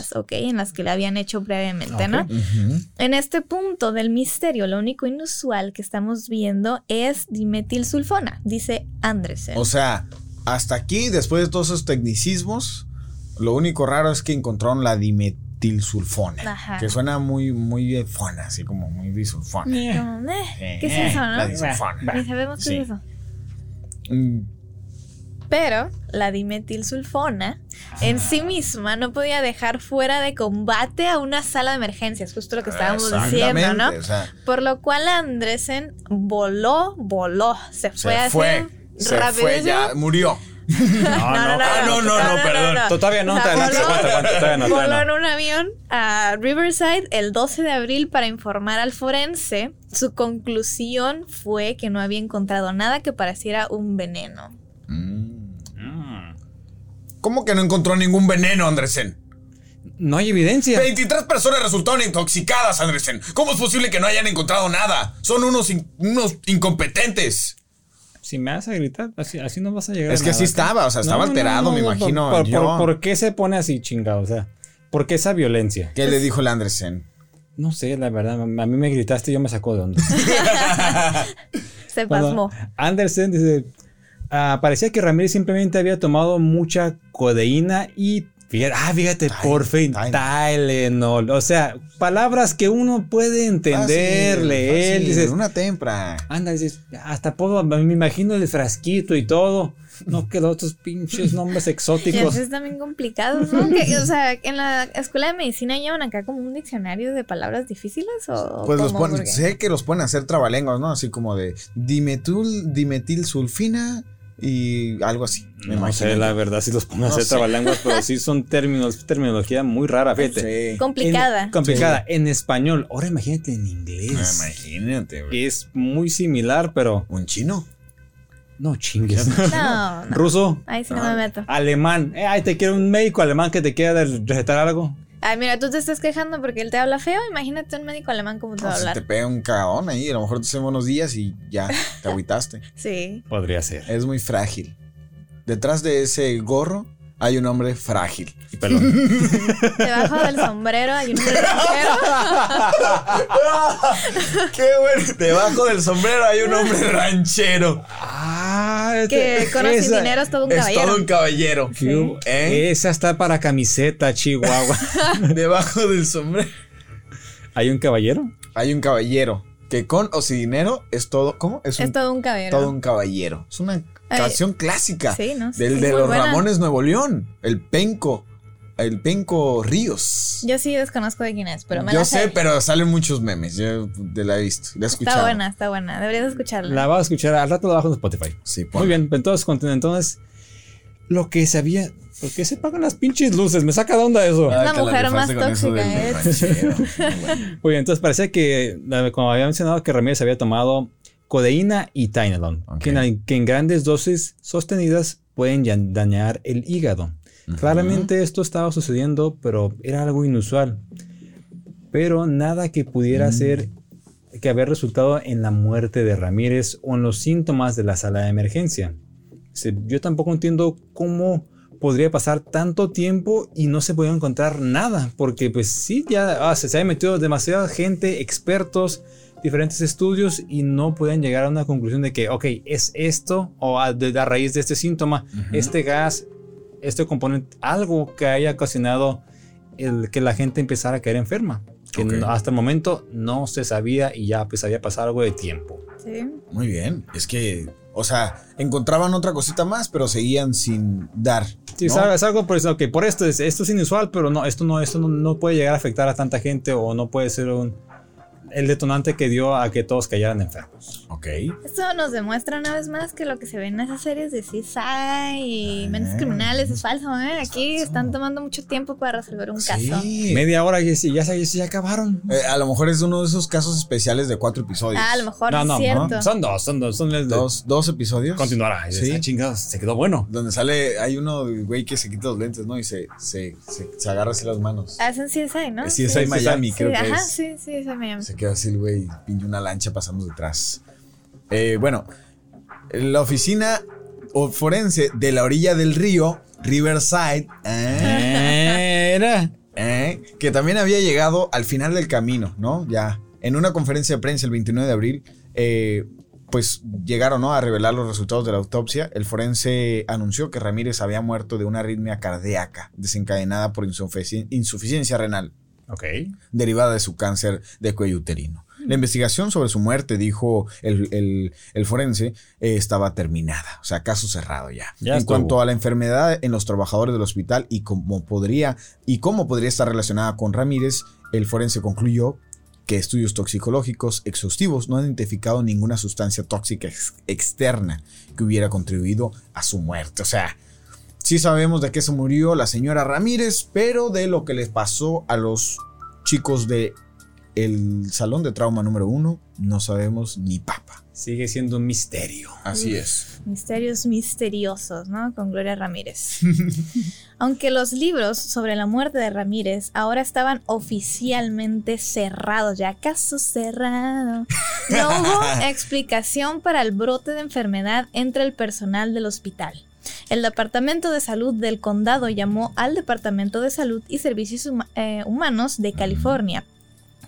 muestras, ¿ok? En las que le habían hecho previamente, ¿no? En este punto del misterio, lo único inusual que estamos viendo es dimetilsulfona, dice Andresen. O sea, hasta aquí, después de todos esos tecnicismos, lo único raro es que encontraron la dimetilsulfona. Ajá. Que suena muy, muy fona, así como muy disulfona. Eh, Eh, ¿Qué es eso, no? La disulfona. Ni sabemos qué Sí. es eso. Mm, Pero la dimetilsulfona en sí misma no podía dejar fuera de combate a una sala de emergencias, justo lo que estábamos diciendo, ¿no? exactamente, o sea, Por lo cual Andresen voló, voló, se fue se así fue. Se fue, ya murió. No, no, Ah, no, no, no, perdón. Tú Todavía no, voló- en un avión a Riverside el 12 de abril para informar al forense. Su conclusión fue que no había encontrado nada que pareciera un veneno. Mm. ¿Cómo que no encontró ningún veneno, Andresen? No hay evidencia. 23 personas resultaron intoxicadas, Andresen. ¿Cómo es posible que no hayan encontrado nada? Son unos, in- unos incompetentes. Si me vas a gritar, así, así no vas a llegar Es a que nada. así estaba, o sea, estaba alterado, me imagino Por, yo. por- por qué se pone así chingado? O sea, ¿por qué esa violencia? ¿Qué le dijo el Andresen? No sé, la verdad. A mí me gritaste y yo me sacó de onda. Se pasmó. Anderson dice, ah, parecía que Ramírez simplemente había tomado mucha codeína y fíjate, ah, fíjate, por fin, Tylenol. Tylenol. O sea, palabras que uno puede entender, Fácil, leer. fácil, dices, una tempra. anda, dices, hasta puedo, me imagino el frasquito y todo. No que los otros pinches nombres Y exóticos. eso es también complicado, ¿no? Que, o sea, en la escuela de medicina llevan acá como un diccionario de palabras difíciles o Pues los ponen, sé que los pueden hacer trabalenguas, ¿no? Así como de dimetul, dimetilsulfina y algo así. Me No imagino. sé, la verdad, si los pongo a No hacer sé. trabalenguas, pero sí son términos, terminología muy rara, fíjate. Sí. complicada. En- complicada. En español. Ahora imagínate en inglés. Ah, Imagínate, güey. Es muy similar, pero ¿Un chino? no chingues. No, no. Ruso, Ahí sí no me meto. alemán. Eh, ay, te quiero un médico alemán que te quiera de- recetar algo. Ay, mira, tú te estás quejando porque él te habla feo. Imagínate un médico alemán cómo te va a No, si te hablar. pega un cagadón ahí, a lo mejor te hacen buenos días y ya, te agüitaste. Sí. Podría ser. Es muy frágil. Detrás de ese gorro hay un hombre frágil. Y pelón. Debajo del sombrero hay un ranchero. ¡Qué bueno! Debajo del sombrero hay un hombre ranchero. ah, que con o sin dinero es todo un es caballero. todo un caballero. Sí. ¿Eh? Esa está para camiseta, Chihuahua. Debajo del sombrero ¿Hay un caballero? hay un caballero que con o sin dinero es todo. ¿Cómo? Es, un, Es todo un caballero. todo un caballero. Es una canción clásica sí, ¿no? del Es de los buena. Ramones Nuevo León. El Penco. El Penco Ríos. Yo sí desconozco de quién es, pero me Yo la sé, pero salen muchos memes. Yo de la he visto, la he escuchado. Está buena, está buena. Deberías escucharla. La vas a escuchar al rato la bajo en Spotify. Sí, Muy bien, entonces, entonces, lo que sabía. ¿Por qué se pagan las pinches luces? Me saca de onda eso. la mujer más tóxica, ¿eh? Muy bien, entonces parece que, como había mencionado, que Ramírez había tomado codeína y Tylenol, que, en, que en grandes dosis sostenidas pueden dañar el hígado. Claramente esto estaba sucediendo, pero era algo inusual. Pero nada que pudiera ser que haber resultado en la muerte de Ramírez o en los síntomas de la sala de emergencia. Yo tampoco entiendo cómo podría pasar tanto tiempo y no se podía encontrar nada, porque pues sí, ya ah, se, se había metido demasiada gente, expertos, diferentes estudios y no pueden llegar a una conclusión de que, ok, es esto o a, de, a raíz de este síntoma, este gas, este componente, algo que haya ocasionado el que la gente empezara a caer enferma. Que no- hasta el momento no se sabía y ya pues había pasado algo de tiempo. Sí. Muy bien. Es que, o sea, encontraban otra cosita más, pero seguían sin dar. Sí, ¿no? es algo- por eso, que por esto es, esto es inusual, pero no, esto no, esto no, no puede llegar a afectar a tanta gente o no puede ser un, el detonante que dio a que todos cayeran enfermos. Ok. Esto nos demuestra una vez más que lo que se ve en esas series de CSI y Mentes Ah. Criminales es falso, ¿eh? Aquí falso. están tomando mucho tiempo para resolver un caso. Sí. Media hora y ya, se- ya acabaron. Eh, a lo mejor es uno de esos casos especiales de cuatro episodios. Ah, a lo mejor No, es no, cierto. no, son dos, son dos, son de- Dos, dos episodios. Continuará. Sí. Sí. chingados, se quedó bueno. Donde sale, hay uno, güey, que se quita los lentes, ¿no? Y se, se, se, se agarra así las manos. Hacen CSI, ¿no? sí, ahí sí, Miami, Sí, creo que ajá, es. sí, sí, es Miami. Se el güey, pinche una lancha pasando detrás. Eh, bueno, la oficina forense de la orilla del río, Riverside, ¿eh? Era. ¿eh? que también había llegado al final del camino, ¿no? Ya. En una conferencia de prensa el 29 de abril, eh, pues llegaron ¿no? a revelar los resultados de la autopsia. El forense anunció que Ramírez había muerto de una arritmia cardíaca desencadenada por insufici- insuficiencia renal Derivada de su cáncer de cuello uterino. La investigación sobre su muerte, dijo el, el- el forense, eh, estaba terminada, o sea, caso cerrado ya. Ya en estuvo. cuanto a la enfermedad en los trabajadores del hospital y cómo podría y cómo podría estar relacionada con Ramírez, el forense concluyó que estudios toxicológicos exhaustivos no han identificado ninguna sustancia tóxica ex- externa que hubiera contribuido a su muerte. O sea, sí sabemos de qué se murió la señora Ramírez, pero de lo que les pasó a los chicos de el salón de trauma número uno, no sabemos ni papa. Sigue siendo un misterio. Así es. Misterios misteriosos, ¿no? Con Gloria Ramírez. Aunque los libros sobre la muerte de Ramírez ahora estaban oficialmente cerrados, ya caso cerrado, no hubo explicación para el brote de enfermedad entre el personal del hospital. El Departamento de Salud del Condado llamó al Departamento de Salud y Servicios Huma- eh, Humanos de California,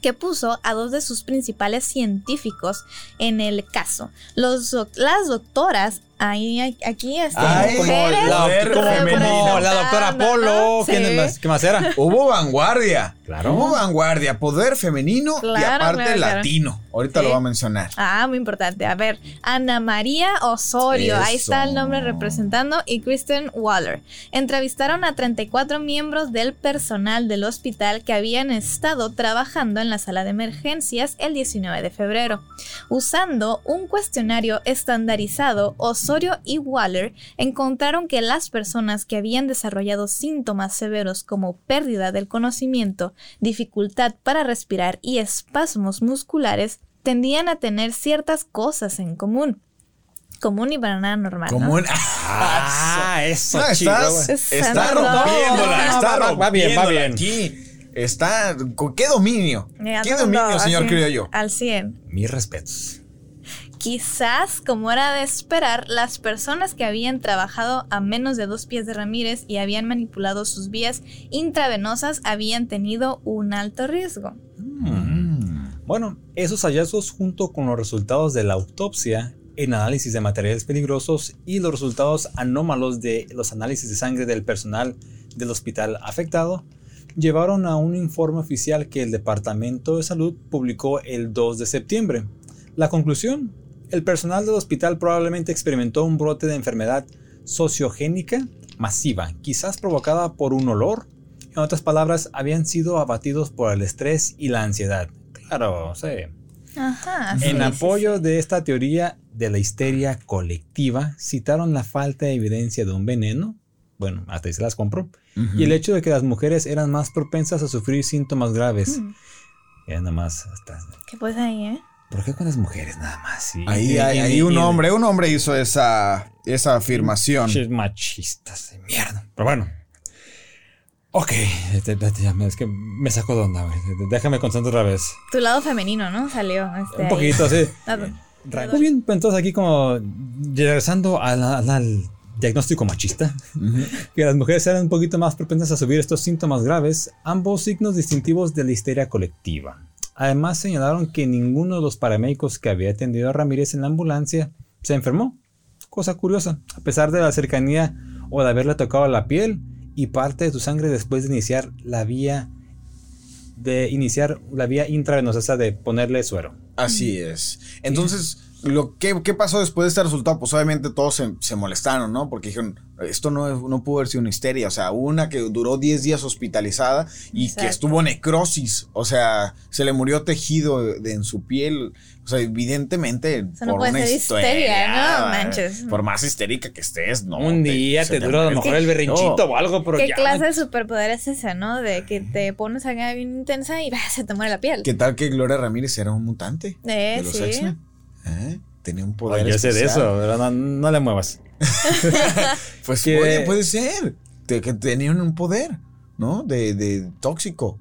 que puso a dos de sus principales científicos en el caso. Los, doc- las doctoras, ahí, aquí, este, Ay, mujeres como la- como, como representando, la doctora Polo. Sí. ¿Quién más, ¿Qué más era? Hubo vanguardia. Claro. Hubo vanguardia, poder femenino y aparte claro, claro. latino. Ahorita Sí. lo voy a mencionar. Ah, muy importante. A ver, Ana María Osorio, ahí está el nombre representando, y Kristen Waller. Entrevistaron a 34 miembros del personal del hospital que habían estado trabajando en la sala de emergencias el 19 de febrero. Usando un cuestionario estandarizado, Osorio y Waller encontraron que las personas que habían desarrollado síntomas severos como pérdida del conocimiento, dificultad para respirar y espasmos musculares tendían a tener ciertas cosas en común. Común y para nada normal. ¿no? Como un. Ah, eso, No, estás, está rompiéndola, no, está va- va bien, va rompiéndola bien. Aquí. Está. ¿Qué dominio? ¿Qué dominio, señor así, criollo? Al 100. Mis respetos. Quizás, como era de esperar, las personas que habían trabajado a menos de dos pies de Ramírez y habían manipulado sus vías intravenosas habían tenido un alto riesgo. Mm. Bueno, esos hallazgos junto con los resultados de la autopsia, el análisis de materiales peligrosos y los resultados anómalos de los análisis de sangre del personal del hospital afectado, llevaron a un informe oficial que el Departamento de Salud publicó el 2 de septiembre. La conclusión, el personal del hospital probablemente experimentó un brote de enfermedad sociogénica masiva, quizás provocada por un olor. En otras palabras, habían sido abatidos por el estrés y la ansiedad. Claro, sí. Ajá. sí, En sí, apoyo sí. de esta teoría de la histeria colectiva, citaron la falta de evidencia de un veneno, bueno, hasta ahí se las compro, y el hecho de que las mujeres eran más propensas a sufrir síntomas graves. Mm, Ya nada más, hasta- ¿Qué pues ahí, eh? ¿Por qué con las mujeres nada más? Sí, Ahí, y- hay y- un y- hombre, un hombre hizo esa, esa afirmación. Machistas de mierda. Pero bueno. Ok, este, ya me- es que me saco de onda, güey. Déjame concentrar otra vez. Tu lado femenino, ¿no? Salió. Este, Un ahí. poquito, sí. Ah, Muy bien, pues entonces aquí como regresando al, al- al diagnóstico machista, que las mujeres eran un poquito más propensas a subir estos síntomas graves, ambos signos distintivos de la histeria colectiva. Además señalaron que ninguno de los paramédicos que había atendido a Ramírez en la ambulancia se enfermó. Cosa curiosa, a pesar de la cercanía o de haberle tocado la piel y parte de su sangre después de iniciar la vía de iniciar la vía intravenosa, de ponerle suero. Así es. Entonces, lo que, ¿qué pasó después de este resultado? Pues obviamente todos se, se molestaron, ¿no? Porque dijeron, esto no, es- no pudo haber sido una histeria. O sea, una que duró 10 días hospitalizada y que estuvo necrosis. O sea, se le murió tejido de- de- en su piel. O sea, evidentemente. Eso no puede ser histeria, ¿no? Manches. Por más histérica que estés, ¿no? Un te- día se te dura a lo mejor el berrinchito o algo, pero ¿Qué ya. clase de superpoder es ese, no? De que te pones acá bien intensa y bah, se te muere la piel. ¿Qué tal que Gloria Ramírez era un mutante? Eh, de los sí. ¿Eh? Tenía un poder. Oye, yo sé de especial. eso, pero no, no le muevas. Pues Que- puede, puede ser. Que tenían un poder, ¿no? De, de tóxico.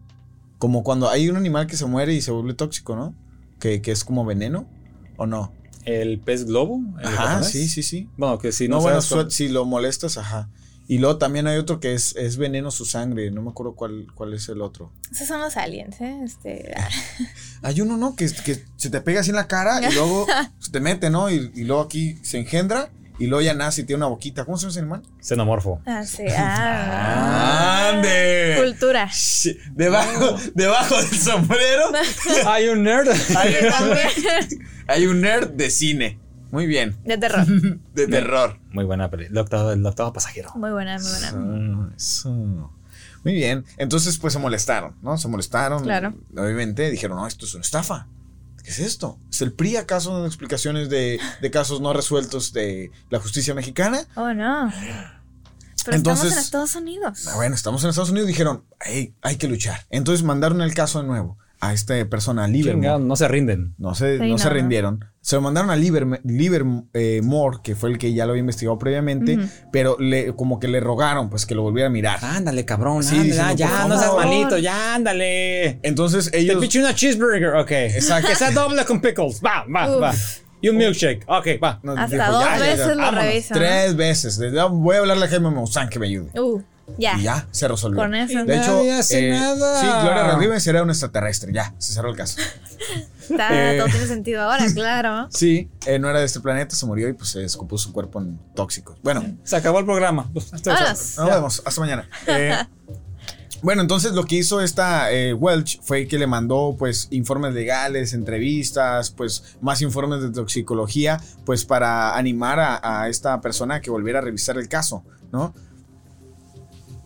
Como cuando hay un animal que se muere y se vuelve tóxico, ¿no? Que, que es como veneno, ¿o no? ¿El pez globo? ¿El Ajá, japonés? sí, sí, sí. Bueno, que si no, no, bueno, si lo molestas, ajá. Y luego también hay otro que es, es veneno su sangre. No me acuerdo cuál, cuál es el otro. Esos son los aliens, ¿eh? Este, Hay uno, ¿no? Que, que se te pega así en la cara y luego se te mete, ¿no? Y, y luego aquí se engendra y luego ya nace y tiene una boquita. ¿Cómo se llama ese animal? Xenomorfo. ah, sí. Ah, ¡Ande! Cultura. Debajo, debajo del sombrero Hay un nerd. hay, También. hay un nerd de cine. Muy bien. De terror. De terror. Muy buena peli. El octavo, el octavo pasajero. Muy buena, muy buena. Eso, eso. Muy bien. Entonces, pues se molestaron, ¿no? Se molestaron. Claro. Obviamente dijeron, no, esto es una estafa. ¿Qué es esto? ¿Es el PRI acaso en explicaciones de, de casos no resueltos de la justicia mexicana? Oh, no. Pero Entonces- estamos en Estados Unidos. Ah, bueno, estamos en Estados Unidos. Dijeron, "Hey, hay que luchar. Entonces mandaron el caso de nuevo a esta persona, a Chingado, Livermore. no se rinden. No se, Sí, no se rindieron. Se lo mandaron a Livermore, Livermore, que fue el que ya lo había investigado previamente, Ujú. pero le, como que le rogaron pues que lo volviera a mirar. Ándale, cabrón. Sí, ándale, diciendo, ya, por no seas malito, ya, ándale. Entonces Te ellos... picho una cheeseburger, ok. Exacto. Que sea doble con pickles. Va, va, Uf. va. Y un milkshake. Ok, va. No, Hasta dijo, dos "Ya, ya, ya, veces lo vámonos". revisan. Tres veces. Voy a hablarle a Jaime Maussan que me ayude. Uh, ya. Y ya, se resolvió. Con eso. De hecho, Nadie hace eh, nada. sí, Gloria Rodríguez era un extraterrestre. Ya, se cerró el caso. Está- Eh. Todo tiene sentido ahora, claro. Sí, eh, no era de este planeta, se murió y pues se descompuso su cuerpo en tóxicos. Bueno, Se acabó el programa. Hasta- nos vemos. Hasta mañana. Eh, bueno, entonces lo que hizo esta eh, Welch fue que le mandó pues informes legales, entrevistas, pues más informes de toxicología, pues para animar a, a esta persona a que volviera a revisar el caso, ¿no?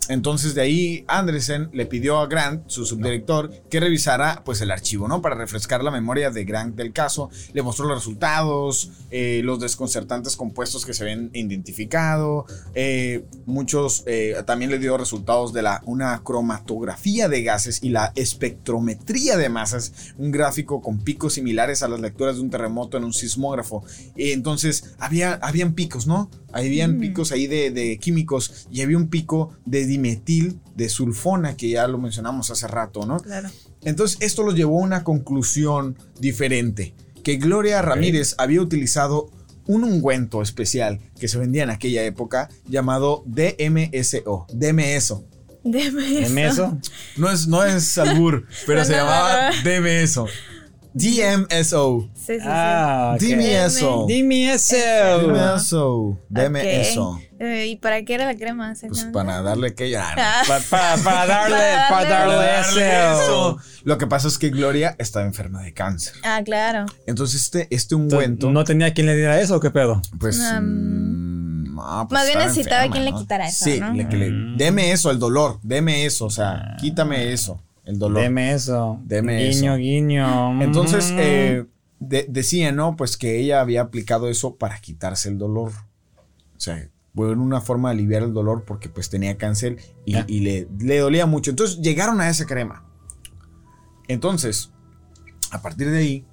Entonces de ahí Andresen le pidió a Grant, su subdirector, que revisara pues el archivo, ¿no? Para refrescar la memoria de Grant del caso. Le mostró los resultados, eh, los desconcertantes compuestos que se habían identificado. eh, muchos eh, también le dio resultados de la, una cromatografía de gases y la espectrometría de masas. Un gráfico con picos similares a las lecturas de un terremoto en un sismógrafo. Entonces había, habían picos, ¿no? Habían Mm. picos ahí de, de químicos y había un pico de dimetil de sulfona que ya lo mencionamos hace rato, ¿no? Claro. Entonces esto los llevó a una conclusión diferente, que Gloria Ramírez había utilizado un ungüento especial que se vendía en aquella época llamado DMSO, DMSO. ¿En eso? No es, no es albur, pero se no, llamaba no. DMSO. DMSO. Sí, sí, sí. Ah. Dime eso. Dime eso. DMSO. DMSO. Ok. Eh, ¿Y para qué era la crema? Pues para darle que ya. Ah. Pa- pa- Para darle, para Para darle darle eso. Lo que pasa es que Gloria estaba enferma de cáncer. Ah, claro. Entonces este, este ungüento, ¿No tenía quien le diera eso o qué pedo? pues... Um, mm, no, pues más bien necesitaba enferma, quien le quitara eso, Sí, ¿no? le- que le- deme eso, el dolor, deme eso, o sea, quítame eso, el dolor. Deme eso. Deme guiño, eso. guiño. Entonces, Mm. eh, de- decía, ¿no? Pues que ella había aplicado eso para quitarse el dolor. O sea, fue una forma de aliviar el dolor porque pues tenía cáncer y, y le, le dolía mucho. Entonces llegaron a esa crema. Entonces, a partir de ahí,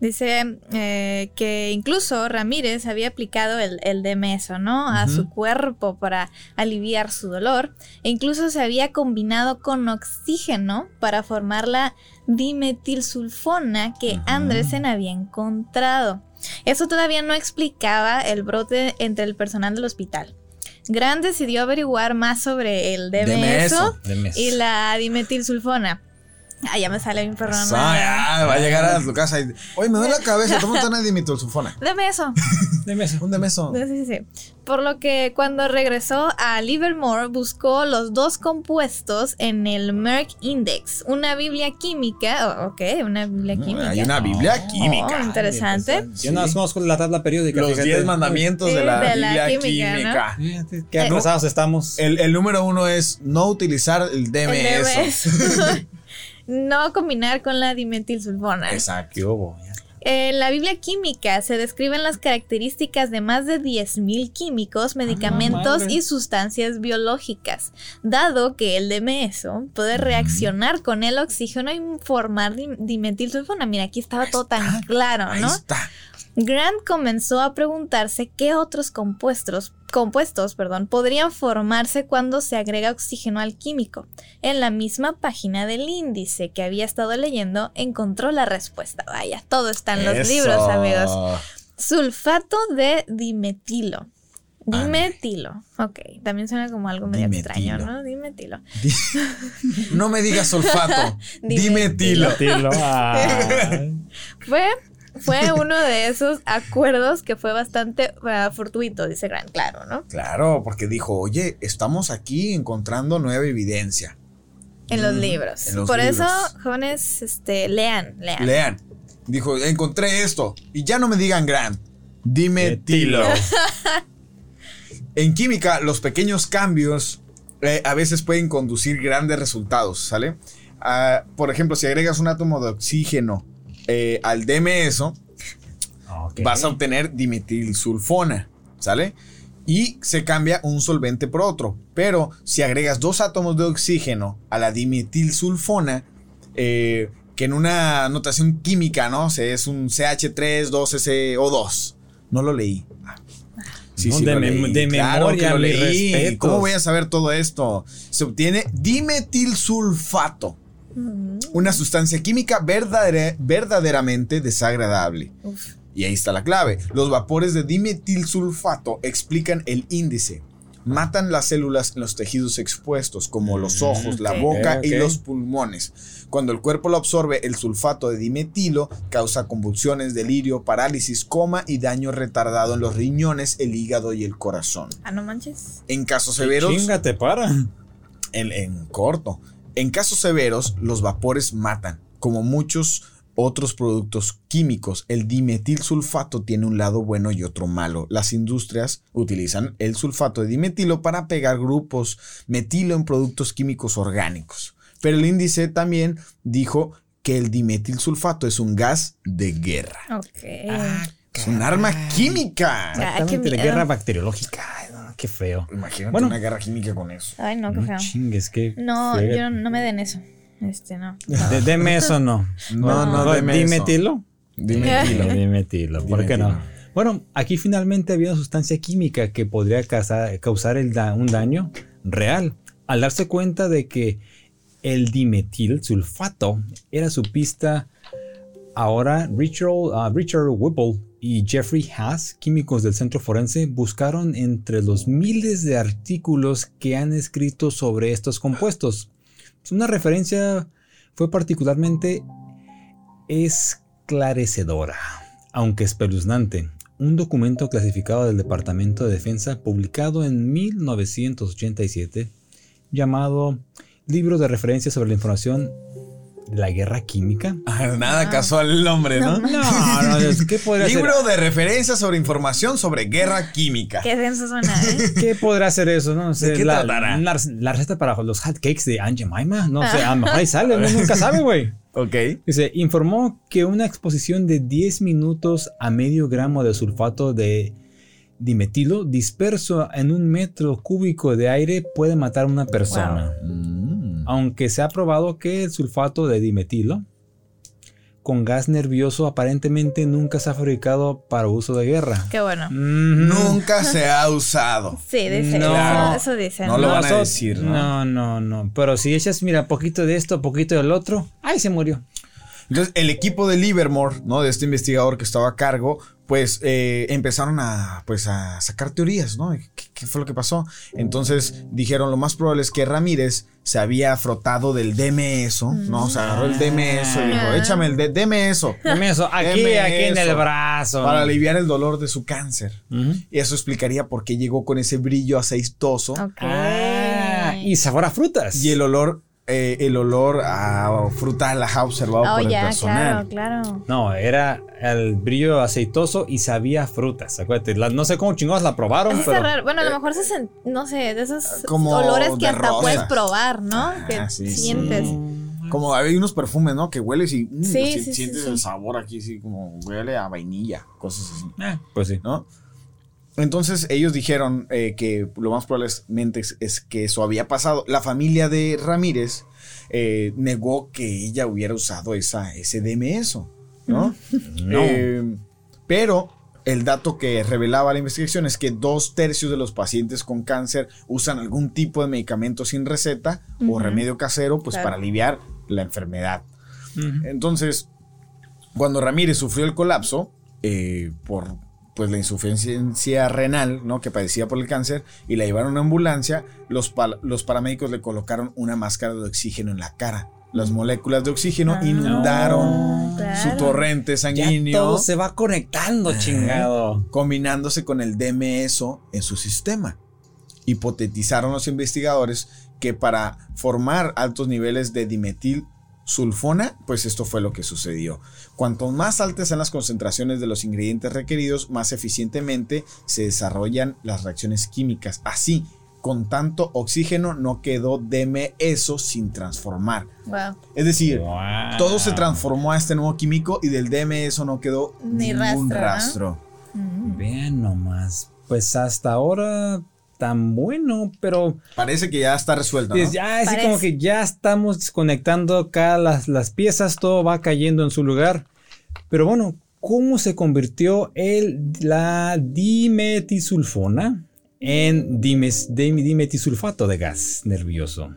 Dice eh, que incluso Ramírez había aplicado el, el demeso, ¿no? A su cuerpo para aliviar su dolor. E incluso se había combinado con oxígeno para formar la dimetilsulfona que Andresen había encontrado. Eso todavía no explicaba el brote entre el personal del hospital. Grant decidió averiguar más sobre el DMSO, DMSO. y la dimetilsulfona. Ah, ya me sale mi perro. Ah, ya, va a llegar a tu casa y. Oye, me duele la cabeza, toma una dimetolsulfona. DMSO. Deme eso. Un demeso. Sí, sí, sí. Por lo que cuando regresó a Livermore buscó los dos compuestos en el Merck Index, una biblia química, oh, ok, una biblia química. Hay una Biblia química. Oh, interesante. Yo no conozco la tabla periódica. Los fíjate. 10 mandamientos de la de la Biblia química, química. Fíjate, Qué atrasados estamos. El, el número uno es no utilizar el El DMS. No combinar con la dimetilsulfona. Exacto. En la Biblia química se describen las características de más de 10.000 químicos, medicamentos madre. y sustancias biológicas, dado que el DMSO puede reaccionar con el oxígeno y formar dim- dimetilsulfona. Mira, aquí estaba todo tan claro, Ahí ¿no? está. Grant comenzó a preguntarse qué otros compuestos, compuestos perdón, podrían formarse cuando se agrega oxígeno al químico. En la misma página del índice que había estado leyendo, encontró la respuesta. Vaya, todo está en los Eso. libros, amigos. Sulfato de dimetilo. Dimetilo. Ok, también suena como algo medio Dimetilo. extraño, ¿no? Dimetilo. No me digas sulfato. Dimetilo. Tilo. Ah. Fue, fue uno de esos acuerdos que fue bastante ah, fortuito, dice Grant, claro, ¿no? Claro, porque dijo, oye, estamos aquí encontrando nueva evidencia. En los Mm, libros. en los Por libros. eso, jóvenes, este, lean, lean. Lean. Dijo, encontré esto. Y ya no me digan gran. Dimetilo. en química, los pequeños cambios eh, a veces pueden conducir grandes resultados, ¿sale? Ah, por ejemplo, si agregas un átomo de oxígeno eh, al DMSO, Ok. vas a obtener dimetilsulfona, ¿sale? Y se cambia un solvente por otro. Pero si agregas dos átomos de oxígeno a la dimetilsulfona, eh, que en una notación química, ¿no? Es un CH3-2SO2. No lo leí. Sí, No, sí, de lo leí. de Claro que memoria, lo leí. ¿Cómo voy a saber todo esto? Se obtiene dimetilsulfato, una sustancia química verdadera- verdaderamente desagradable. uf. Y ahí está la clave. Los vapores de dimetilsulfato explican el índice. Matan las células en los tejidos expuestos, como los ojos, la boca y los pulmones. Cuando el cuerpo lo absorbe, el sulfato de dimetilo causa convulsiones, delirio, parálisis, coma y daño retardado en los riñones, el hígado y el corazón. Ah, no manches. En casos severos, Chingate, para. en, en corto. En casos severos, los vapores matan. Como muchos otros productos químicos, el dimetilsulfato tiene un lado bueno y otro malo. Las industrias utilizan el sulfato de dimetilo para pegar grupos metilo en productos químicos orgánicos. Pero el índice también dijo que el dimetilsulfato es un gas de guerra. Ok. Es un arma química. Ah, de guerra bacteriológica. No, qué feo. Imagínate Bueno. una guerra química con eso. Ay, no, qué No feo. chingues. No, feo. yo no me den eso. Este, no. De- Deme eso, no. No, no, deme eso. Dimetilo. Dimetilo. Dimetilo. ¿Por qué no? Bueno, aquí finalmente había una sustancia química que podría causar, causar el da- un daño real. Al darse cuenta de que el dimetil sulfato era su pista, ahora Richard, ah, Richard Whipple y Jeffrey Haas, químicos del centro forense, buscaron entre los miles de artículos que han escrito sobre estos compuestos. Una referencia fue particularmente esclarecedora, aunque espeluznante. Un documento clasificado del Departamento de Defensa publicado en 1987 llamado Libro de referencia sobre la información la guerra química. Ah, Nada casual el nombre, ¿no? No No, no, es- ¿qué podría ser? Libro de referencia sobre información sobre guerra química. Qué denso suena, ¿eh? ¿Qué podrá ser eso? No sé, qué la, tratará? la- la receta para los hotcakes de Aunt Jemima. No sé, a lo mejor ahí sale, uno nunca sabe, güey. Ok. Dice, informó que una exposición de 10 minutos a medio gramo de sulfato de dimetilo disperso en un metro cúbico de aire puede matar a una persona. Mm. Aunque se ha probado que el sulfato de dimetilo con gas nervioso aparentemente nunca se ha fabricado para uso de guerra. Qué bueno. Ujú. Nunca se ha usado. Sí, dice, No. eso, eso dicen. No lo van a decir, ¿no? No, no, no. Pero si echas, mira, poquito de esto, poquito del otro, ¡ay, se murió! Entonces, el equipo de Livermore, ¿no? De este investigador que estaba a cargo, pues eh, empezaron a, pues, a sacar teorías, ¿no? ¿Qué, qué fue lo que pasó? Entonces dijeron, lo más probable es que Ramírez se había frotado del deme eso, ¿no? O sea, agarró el deme eso y dijo, Ah. échame el de, deme eso. Deme eso, aquí, Deme aquí en el brazo. Para aliviar el dolor de su cáncer. Y eso explicaría por qué llegó con ese brillo aceitoso Ok. Ah, y sabor a frutas. y el olor, eh, el olor a frutal ajá, observado Oh, por el ya, personal. claro, claro. No, era el brillo aceitoso y sabía a frutas. Acuérdate, la- no sé cómo chingados la probaron, pero. raro. Bueno, a lo mejor se sen- no sé, de esos Como olores que hasta rosas. puedes probar, ¿no? Ah, que sí, sí. sientes. Como hay unos perfumes, ¿no? Que hueles y mm, Sí, si- sí, sí, sientes sí. el sabor aquí, sí, como huele a vainilla, cosas así, pues sí. ¿no? Entonces ellos dijeron eh, que lo más probablemente es, es que eso había pasado. La familia de Ramírez eh, negó que ella hubiera usado esa, ese DMSO, ¿no? No. Eh, pero el dato que revelaba la investigación es que dos tercios de los pacientes con cáncer usan algún tipo de medicamento sin receta o remedio casero pues Claro. para aliviar la enfermedad. Entonces, cuando Ramírez sufrió el colapso eh, por pues la insuficiencia renal, ¿no? Que padecía por el cáncer y la llevaron a una ambulancia, los, los paramédicos le colocaron una máscara de oxígeno en la cara. Las moléculas de oxígeno Ah, inundaron claro. su torrente Ya sanguíneo, todo se va conectando, chingado. combinándose con el DMSO en su sistema. Hipotetizaron los investigadores que para formar altos niveles de dimetil sulfona, pues esto fue lo que sucedió. Cuanto más altas sean las concentraciones de los ingredientes requeridos, más eficientemente se desarrollan las reacciones químicas. Así, con tanto oxígeno no quedó DMSO sin transformar. Wow. Es decir, Wow. todo se transformó a este nuevo químico y del DMSO no quedó Ni ningún rastro. Vean nomás. Pues hasta ahora tan bueno, pero Parece que ya está resuelto. ¿no? es ya así Parece. como que ya estamos desconectando acá las, las piezas, todo va cayendo en su lugar. Pero bueno, ¿cómo se convirtió el, la dimetisulfona en dimes- dim- dimetisulfato de gas nervioso?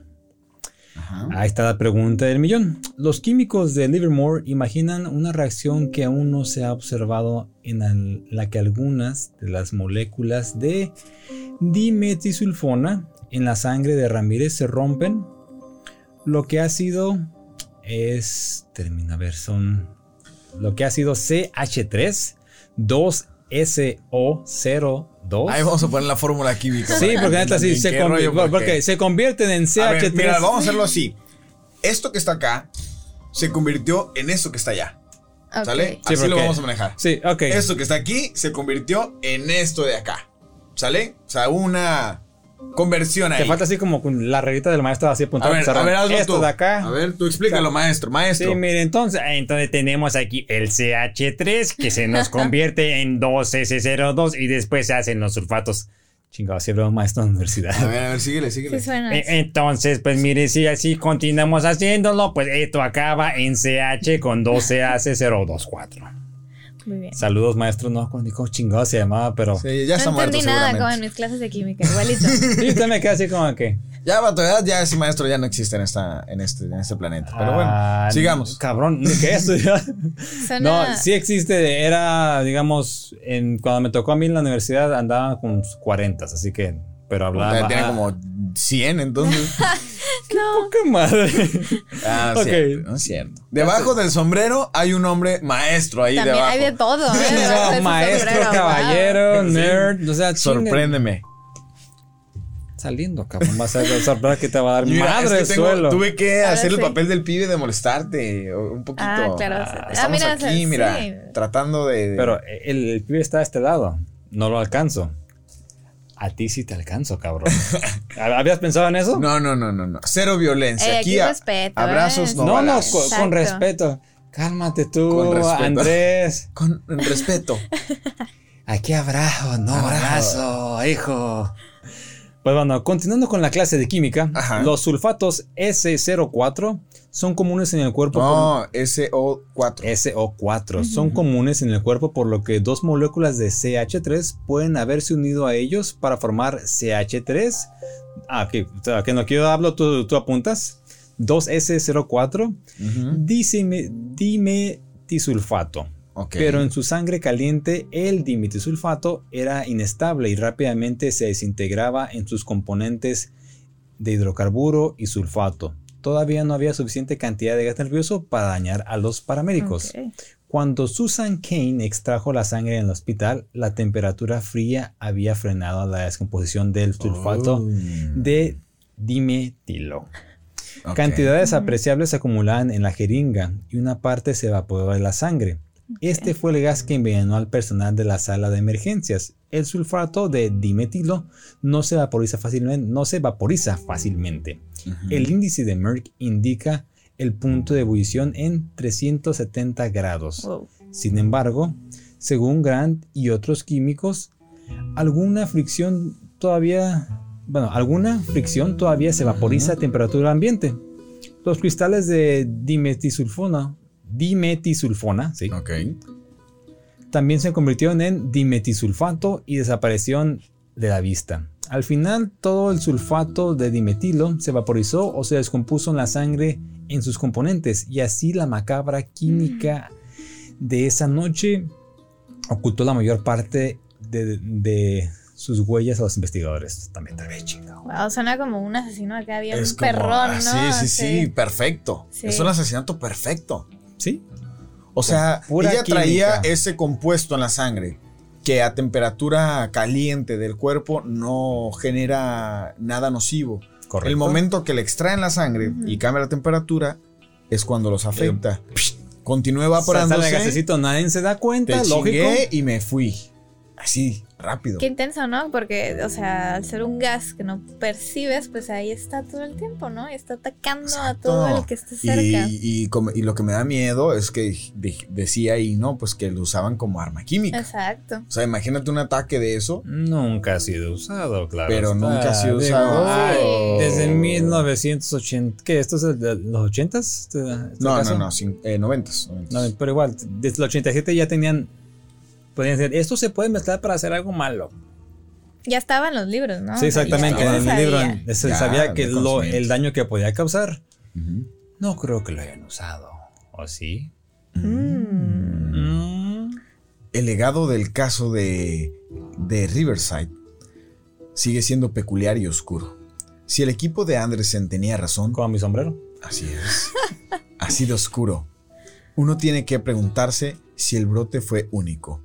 Ajá. Ahí está la pregunta del millón. Los químicos de Livermore imaginan una reacción que aún no se ha observado en la que algunas de las moléculas de dimetisulfona en la sangre de Ramírez se rompen. Lo que ha sido es, termina ver, son lo que ha sido CH3 2SO02. Ahí vamos a poner la fórmula química. Sí, porque que neta sí se, rollo, porque... porque- se convierten en A CH3. ver, mira, vamos a hacerlo así. Esto que está acá se convirtió en eso que está allá. ¿Sale? Sí, Así lo vamos a manejar. Sí, ok. Esto que está aquí se convirtió en esto de acá. ¿Sale? O sea, una conversión ahí. Te falta así como con la reglita del maestro así a ver, a ver, hazlo Esto tú. de acá. A ver, tú explícalo, maestro, maestro. Sí, mire, entonces, entonces tenemos aquí el CH3 que se nos convierte en 2S02 y después se hacen los sulfatos. Chingado, siempre un maestro en la universidad. A ver, a ver, síguele, síguele. Sí suena. E- Entonces, pues mire, si así continuamos haciéndolo, pues esto acaba en CH con 2CH024. Muy bien. Saludos, maestro. No, con cómo chingado se llamaba, pero. Sí, ya está no muerto entendí nada como en mis clases de química, igualito. Sí, usted me queda así como que. Ya a tu edad, ya ese maestro ya no existe en, esta, en, este, en este planeta. Pero bueno, Ah, sigamos. Cabrón, ¿qué es No, sí existe. Era, digamos, en, cuando me tocó a mí en la universidad andaba con 40, así que. Pero hablaba. Ya tiene ah, como 100 entonces. No, ¡Qué madre! Ah, Ok. cierto, no es cierto. Debajo del sombrero hay un hombre maestro ahí también debajo. hay de todo. ¿eh? Maestro, sombrero, caballero, nerd. O sea, Sorpréndeme. Saliendo, cabrón. Vas a sorprender que te va a dar Mira, madre es que el tengo- suelo. tuve que Ahora hacer el papel del pibe de molestarte un poquito. Ah, claro. Ah, Ah, estamos mira, aquí, sí. mira, tratando de. de- Pero el, el pibe está a este lado. No lo alcanzo. A ti sí te alcanzo, cabrón. ¿Habías pensado en eso? No, no, no, no, no. Cero violencia. Eh, aquí aquí respeto, abrazos ¿eh? no, no, no, con, respeto. Cálmate tú, Con respeto. Andrés. Con respeto. Aquí abrazo, no Abrazo. abrazo, hijo. Pues bueno, continuando con la clase de química, Ajá. los sulfatos S04 son comunes en el cuerpo. por- No, SO4. SO4 son comunes en el cuerpo por lo que dos moléculas de CH3 pueden haberse unido a ellos para formar CH3. Ah, ok, o sea, que no quiero hablo, tú, tú apuntas. 2S04 Ujú. dicime- dimetisulfato. Ok. Pero en su sangre caliente, el dimetisulfato era inestable y rápidamente se desintegraba en sus componentes de hidrocarburo y sulfato. Todavía no había suficiente cantidad de gas nervioso para dañar a los paramédicos. Cuando Susan Kane extrajo la sangre en el hospital, la temperatura fría había frenado la descomposición del sulfato Oh. de dimetilo. Cantidades apreciables se acumulaban en la jeringa y una parte se evaporó de la sangre. Este fue el gas que envenenó al personal de la sala de emergencias. El sulfato de dimetilo no se vaporiza fácilmente. No se vaporiza fácilmente. El índice de Merck indica el punto de ebullición en 370 grados. Wow. Sin embargo, según Grant y otros químicos, alguna fricción todavía, bueno, alguna fricción todavía se vaporiza a temperatura ambiente. Los cristales de dimetisulfona, dimetisulfona, sí, Ok. también se convirtieron en dimetisulfato y desaparecieron de la vista. Al final, todo el sulfato de dimetilo se vaporizó o se descompuso en la sangre en sus componentes y así la macabra química de esa noche ocultó la mayor parte de, de sus huellas a los investigadores. También está bien chingado. Wow, suena como un asesino acá, había Es un como- perrón, ah, ¿no? Sí, sí, sí, perfecto. Sí. Es un asesinato perfecto. ¿Sí? O sea, pura ella traía ese compuesto en la sangre que a temperatura caliente del cuerpo no genera nada nocivo. Correcto. El momento que le extraen la sangre y cambia la temperatura es cuando los afecta. Continúa evaporándose. gasecito, nadie se da Te cuenta, lógico. y me fui. Así, rápido. Qué intenso, ¿no? Porque, o sea, al ser un gas que no percibes, pues ahí está todo el tiempo, ¿no? Está atacando a todo el que esté cerca. Y, y como- y lo que me da miedo es que de- decía ahí, ¿no? Pues que lo usaban como arma química. Exacto. O sea, imagínate un ataque de eso. Nunca ha sido usado, claro. Pero está. nunca ha sido Digo, usado. ay. Desde 1980. ¿Qué? ¿Esto es de los 80s? ¿Este- este No, no, no, cin- eh, noventas, noventas. No, pero igual, desde el 87 ya tenían. Podían decir, esto se puede mezclar para hacer algo malo. Ya estaba en los libros, ¿no? sí, exactamente. Ya En el libro sabía. se Ya, sabía que lo- el daño que podía causar. No creo que lo hayan usado. ¿O sí? Mm. Mm. El legado del caso de, de Riverside sigue siendo peculiar y oscuro. Si el equipo de Anderson tenía razón, Con mi sombrero. así es. Así de oscuro. Uno tiene que preguntarse si el brote fue único.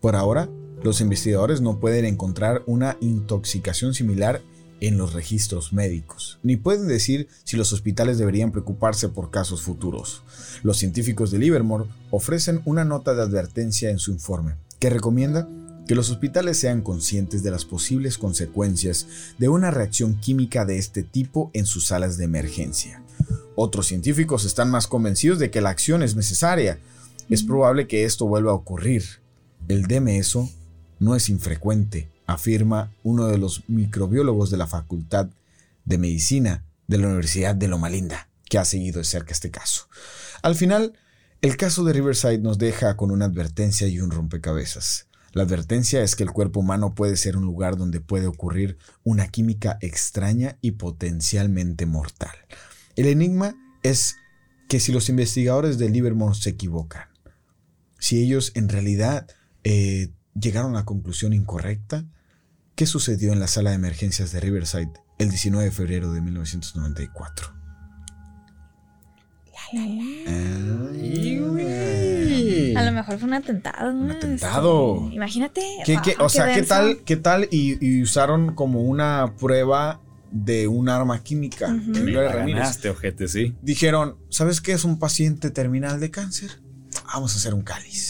Por ahora, los investigadores no pueden encontrar una intoxicación similar en los registros médicos, ni pueden decir si los hospitales deberían preocuparse por casos futuros. Los científicos de Livermore ofrecen una nota de advertencia en su informe, que recomienda que los hospitales sean conscientes de las posibles consecuencias de una reacción química de este tipo en sus salas de emergencia. Otros científicos están más convencidos de que la acción es necesaria. Es probable que esto vuelva a ocurrir. El DMSO no es infrecuente, afirma uno de los microbiólogos de la Facultad de Medicina de la Universidad de Loma Linda, que ha seguido de cerca este caso. Al final, el caso de Riverside nos deja con una advertencia y un rompecabezas. La advertencia es que el cuerpo humano puede ser un lugar donde puede ocurrir una química extraña y potencialmente mortal. El enigma es que si los investigadores de Livermore se equivocan, si ellos en realidad eh, llegaron a la conclusión incorrecta, ¿qué sucedió en la sala de emergencias de Riverside el 19 de febrero de 1994? A lo mejor fue un atentado. ¿no? Un atentado. Este, imagínate. ¿Qué, qué- wow, o sea, ¿qué tal, qué tal y, y usaron como una prueba de un arma química? La Ramírez? ganaste, ojete, sí. Dijeron, ¿sabes qué es un paciente terminal de cáncer? Vamos a hacer un cáliz.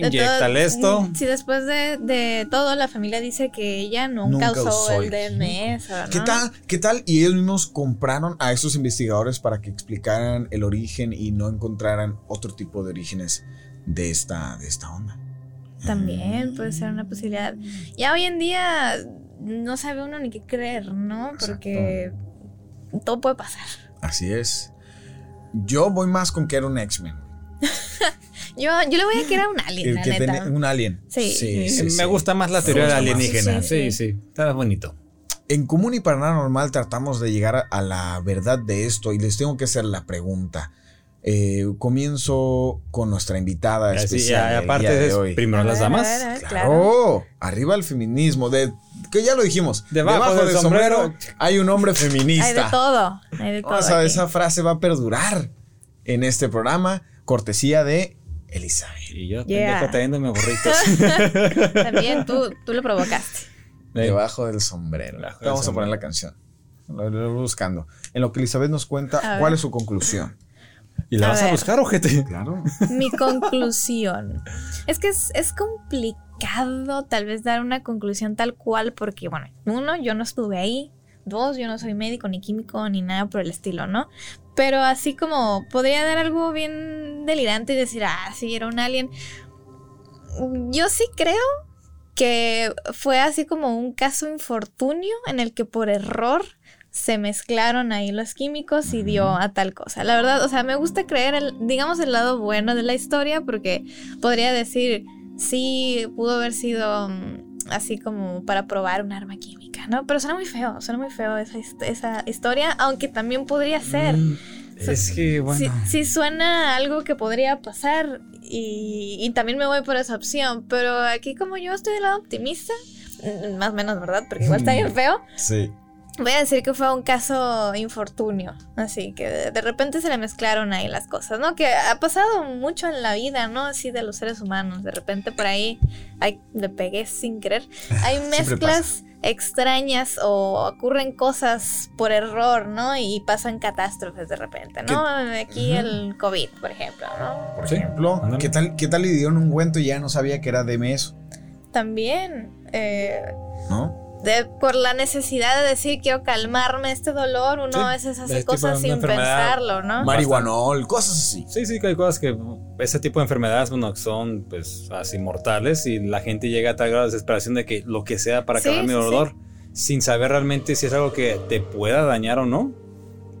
De Inyectale todo- esto. mm, Si después de, de todo la familia dice que ella nunca, Nunca usó el DMS, ¿no? ¿Qué tal? ¿Qué tal? Y ellos mismos compraron a esos investigadores para que explicaran el origen y no encontraran otro tipo de orígenes de esta, de esta onda. También puede ser una posibilidad. Ya hoy en día no sabe uno ni qué creer, ¿no? Porque todo puede pasar. Así es. Yo voy más con que era un X-Men. Yo, yo le voy a querer a un alien, El la que neta. tiene un alien. Sí. sí, sí, me gusta más la teoría de alienígena. Sí, Sí, sí. sí. Está bonito. En Común y Paranormal tratamos de llegar a, la verdad de esto y les tengo que hacer la pregunta. Eh, comienzo con nuestra invitada Así, especial. y aparte de hoy. primero A las a damas. ver, a ver, Claro, claro. arriba el feminismo. De, que ya lo dijimos. Debajo del sombrero. hay un hombre feminista. Hay de todo. Hay de todo. O sea, aquí. esa frase va a perdurar en este programa, cortesía de Elizabeth. Y yo, Yeah. pendejo, trayéndome burritos. También tú, tú lo provocaste. Debajo del sombrero. Debajo del Vamos a poner la canción. Lo, lo voy buscando. En lo que Elizabeth nos cuenta. ¿cuál es su conclusión? ¿Y la A vas a buscar, ojete? Claro. Mi conclusión. Es que es, es complicado tal vez dar una conclusión tal cual porque, bueno, uno, yo no estuve ahí. Dos, yo no soy médico ni químico ni nada por el estilo, ¿no? Pero así como podría dar algo bien delirante y decir, ah, sí, era un alien. Yo sí creo que fue así como un caso infortunio en el que por error se mezclaron ahí los químicos y dio a tal cosa. La verdad, o sea, me gusta creer, el, digamos, el lado bueno de la historia porque podría decir, sí, pudo haber sido mm, así como para probar un arma química, ¿no? Pero suena muy feo, suena muy feo esa, esa historia, aunque también podría ser. Mm, Es que, bueno. Sí, sí suena algo que podría pasar y, y también me voy por esa opción, pero aquí como yo estoy del lado optimista, mm, más o menos, ¿verdad? Porque igual está bien feo. Sí. Voy a decir que fue un caso infortunio, así que de, repente se le mezclaron ahí las cosas, ¿no? Que ha pasado mucho en la vida, ¿no? Así de los seres humanos, de repente por ahí, ay, le pegué sin querer, hay mezclas extrañas o ocurren cosas por error, ¿no? Y pasan catástrofes de repente, ¿no? Aquí el COVID, por ejemplo, ¿no? Por Sí, ejemplo. ¿qué tal, ¿qué tal le dieron un cuento y ya no sabía que era de eso? También, eh, ¿no? De, por la necesidad de decir quiero calmarme este dolor, uno Sí, a veces hace es tipo cosas sin pensarlo, ¿no? Marihuanol, cosas así. Sí, sí, que hay cosas que ese tipo de enfermedades, bueno, son pues así mortales y la gente llega a tal grado de desesperación de que lo que sea para Sí, acabar mi sí, dolor, sin saber realmente si es algo que te pueda dañar o no.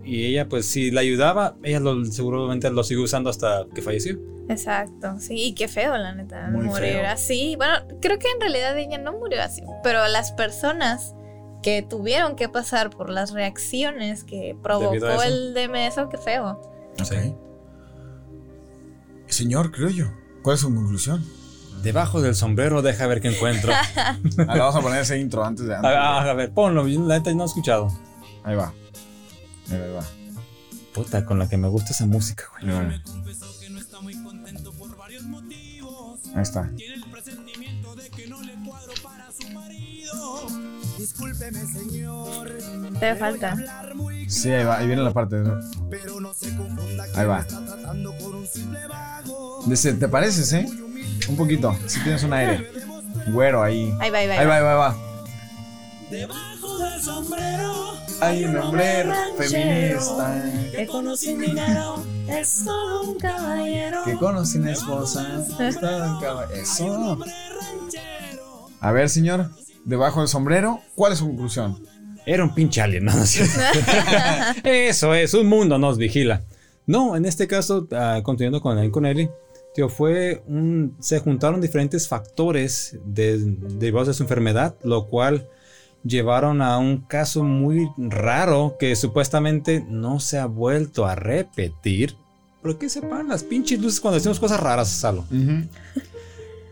Y ella, pues, si la ayudaba, ella lo, seguramente lo siguió usando hasta que falleció. Exacto, sí, y qué feo, la neta, Muy morir feo. así. Bueno, creo que en realidad ella no murió así, pero las personas que tuvieron que pasar por las reacciones que provocó eso. el DMS, qué feo. Ok. Señor, creo yo. ¿Cuál es su conclusión? Debajo del sombrero, deja ver qué encuentro. Ah, le vamos a poner ese intro antes de. a, a- a ver, ponlo, la neta no he escuchado. Ahí va. Ahí va, ahí va. Puta, con la que me gusta esa música, güey. Ahí va. Ahí está. Te hace falta. Sí, ahí va. Ahí viene la parte. ¿no? Ahí va. Dice, ¿te pareces, eh? Un poquito. Si tienes un aire. Güero ahí. Ahí va, ahí va. Ahí va, ahí va, ahí va. Hay un hombre feminista Que conocí dinero, es todo un caballero. que conoce una esposa. está en caba- Eso. A ver, señor, debajo del sombrero, ¿cuál es su conclusión? Era un pinche alien, ¿no? ¿No es? Eso es, un mundo nos vigila. No, en este caso, ah, continuando con el con Eli, tío, fue un. Se juntaron diferentes factores de- derivados de su enfermedad, lo cual llevaron a un caso muy raro que supuestamente no se ha vuelto a repetir. ¿Por qué se paran las pinches luces cuando decimos cosas raras, Salo?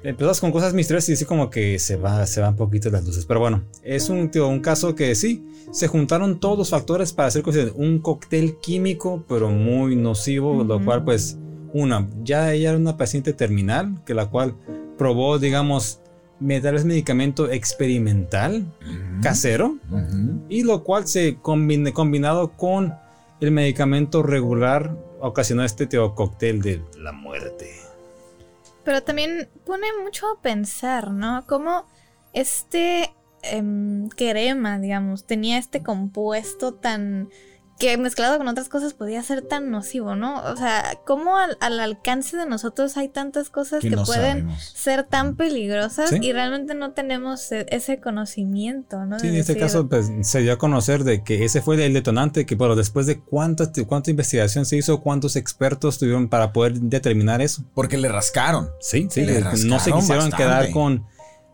Empezas con cosas misteriosas y así como que se va, se van poquito las luces. Pero bueno, es un, tío, un caso que sí, se juntaron todos los factores para hacer cosas- un cóctel químico, pero muy nocivo, lo cual pues, una, ya ella era una paciente terminal, que la cual probó, digamos, darles medicamento experimental, casero, y lo cual se combine, combinado con el medicamento regular ocasionó este tío cóctel de la muerte. Pero también pone mucho a pensar, ¿no? Cómo este em, crema, digamos, tenía este compuesto tan que mezclado con otras cosas podía ser tan nocivo, ¿no? O sea, ¿cómo al, al alcance de nosotros hay tantas cosas Que que, no pueden sabemos. ser tan peligrosas Sí. y realmente no tenemos e- ese conocimiento, ¿no? Sí, De en este caso pues, se dio a conocer de que ese fue el detonante, que pero después de cuánta, cuánta investigación se hizo, cuántos expertos tuvieron para poder determinar eso. Porque le rascaron. Sí, sí, Le no se rascaron quisieron bastante. quedar con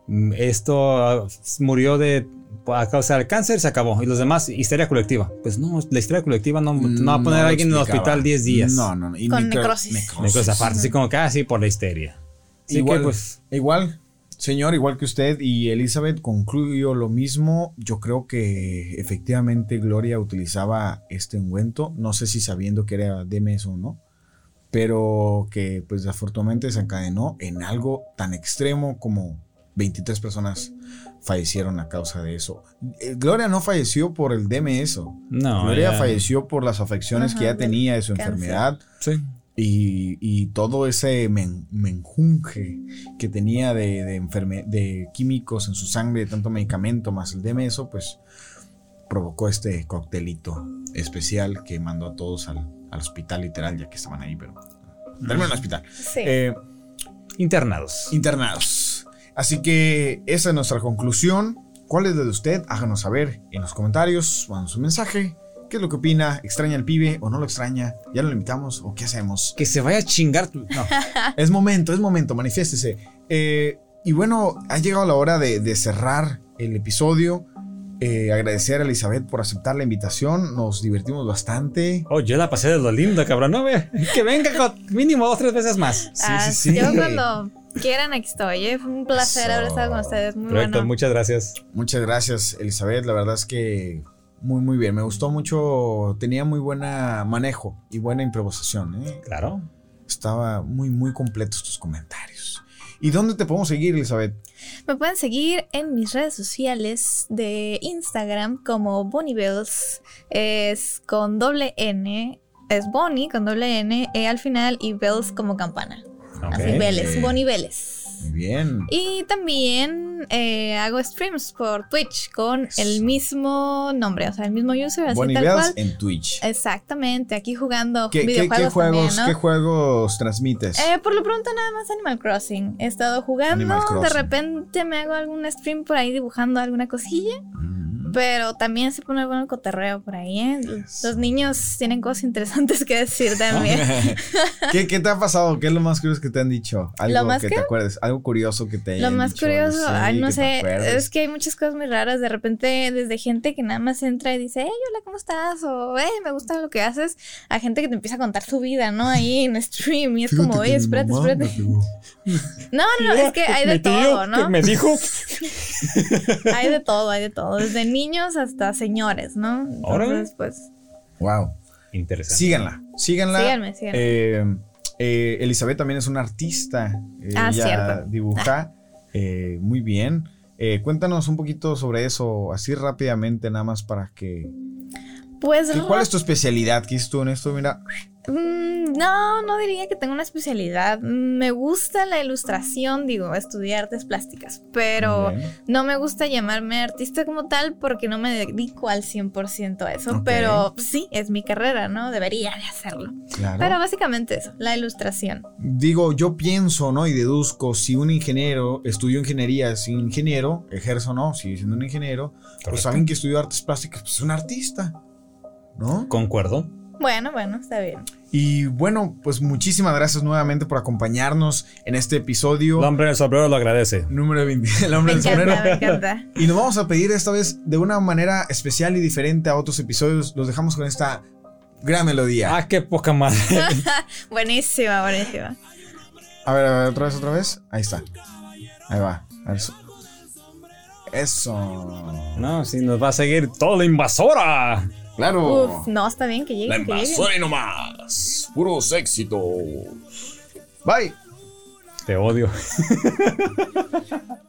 mm, esto ah, murió de a causa del cáncer, se acabó. Y los demás, histeria colectiva. Pues no, la histeria colectiva no, no va a poner lo a alguien en el hospital 10 días. No, no, no. Y Con necro- necrosis. Una cosa aparte, así como que, ah, sí, por la histeria. Así igual, que, pues, igual, señor, igual que usted y Elizabeth concluyó lo mismo. Yo creo que efectivamente Gloria utilizaba este ungüento. No sé si sabiendo que era DMS o no. Pero que pues desafortunadamente desencadenó en algo tan extremo como 23 personas fallecieron a causa de eso. Eh, Gloria no falleció por el DMS. no. Gloria ya- falleció por las afecciones que ya tenía de su cáncer. enfermedad. Sí. Y, y todo ese men- menjunje que tenía de, de, enferme- de químicos en su sangre, de tanto medicamento más el DMS, pues provocó este coctelito especial que mandó a todos al, al hospital literal, ya que estaban ahí, pero terminó en el hospital. Sí. Eh, Internados. internados. Así que esa es nuestra conclusión. ¿Cuál es la de usted? Háganos saber en los comentarios, manden su mensaje. ¿Qué es lo que opina? ¿Extraña al pibe o no lo extraña? ¿Ya lo invitamos o qué hacemos? Que se vaya a chingar. tu- No. Es momento, es momento, manifiéstese. Eh, y bueno, ha llegado la hora de, de cerrar el episodio. Eh, agradecer a Elizabeth por aceptar la invitación. Nos divertimos bastante. Oh, yo la pasé de lo lindo, cabrón. No, ve. Que venga con mínimo dos, tres veces más. Sí, Ah, sí, sí. Yo cuando quieran aquí estoy, ¿eh? Fue un placer haber estado con ustedes. Muy Perfecto, bueno. muchas gracias. Muchas gracias, Elizabeth. La verdad es que muy, muy bien. Me gustó mucho. Tenía muy buena manejo y buena improvisación. ¿eh? Claro. Estaba muy, muy completos tus comentarios. ¿Y dónde te podemos seguir, Elizabeth? Me pueden seguir en mis redes sociales de Instagram como Bonnie Bells. Es con doble N. Es Bonnie con doble N E al final y Bells como campana. Así, Ok. Vélez, Bonnie Vélez. Muy bien. Y también eh, hago streams por Twitch con el mismo nombre, o sea, el mismo user, así Bonnie tal cual. en Twitch. Exactamente, aquí jugando ¿Qué, qué- qué videojuegos juegos, también, ¿no? ¿Qué juegos transmites? Eh, por lo pronto nada más Animal Crossing. He estado jugando, Animal de repente me hago algún stream por ahí dibujando alguna cosilla, Mm. Pero también se pone bueno el cotorreo por ahí, ¿eh? Los niños tienen cosas interesantes que decir también. ¿Qué, qué te ha pasado? ¿Qué es lo más curioso que te han dicho? Algo ¿Lo más que te acuerdes, algo curioso que te Lo hayan más dicho, curioso, sí, ay, no sé, es que hay muchas cosas muy raras. De repente, desde gente que nada más entra y dice, hey, hola, ¿cómo estás? O, hey, me gusta lo que haces. A gente que te empieza a contar su vida, ¿no? Ahí en stream. Y es Fíjate como, oye, espérate, espérate. No, no, es que hay de todo, ¿no? Me dijo. Hay de todo, hay de todo. Desde niños hasta señores, ¿no? Entonces, pues, Wow. Interesante. Síganla, síganla. síganme, síganme. Eh, eh, Elizabeth también es una artista. Eh, Ah, ella cierto. dibuja eh, muy bien. Eh, cuéntanos un poquito sobre eso, así rápidamente, nada más para que. pues, ¿qué- ¿Cuál es tu especialidad? ¿Qué hiciste tú en esto? Mira, Mm, no, no diría que tengo una especialidad. Me gusta la ilustración, digo, estudié artes plásticas, pero no me gusta llamarme artista como tal porque no me dedico al 100% a eso, pero sí, es mi carrera, ¿no? Debería de hacerlo. claro. Pero básicamente eso, la ilustración. Digo, yo pienso, ¿no? Y deduzco, si un ingeniero estudió ingeniería, si un ingeniero, ejerzo no, sigue siendo un ingeniero, pues Correcto. alguien que estudió artes plásticas, pues es un artista, ¿no? Concuerdo. Bueno, bueno, está bien. Y bueno, pues muchísimas gracias nuevamente por acompañarnos en este episodio El hombre del sombrero lo agradece. número 20, el hombre Me del sombrero. encanta, me encanta. Y nos vamos a pedir esta vez de una manera especial y diferente a otros episodios. Los dejamos con esta gran melodía. Ah, qué poca madre. Buenísima, buenísima. A ver, a ver, otra vez, otra vez. Ahí está. Ahí va. A ver, Eso. Eso. No, si nos va a seguir toda la invasora. Claro. Uf, no, está bien que llegue. La que llegue. invasora y no más. Puros éxitos. Bye. Te odio.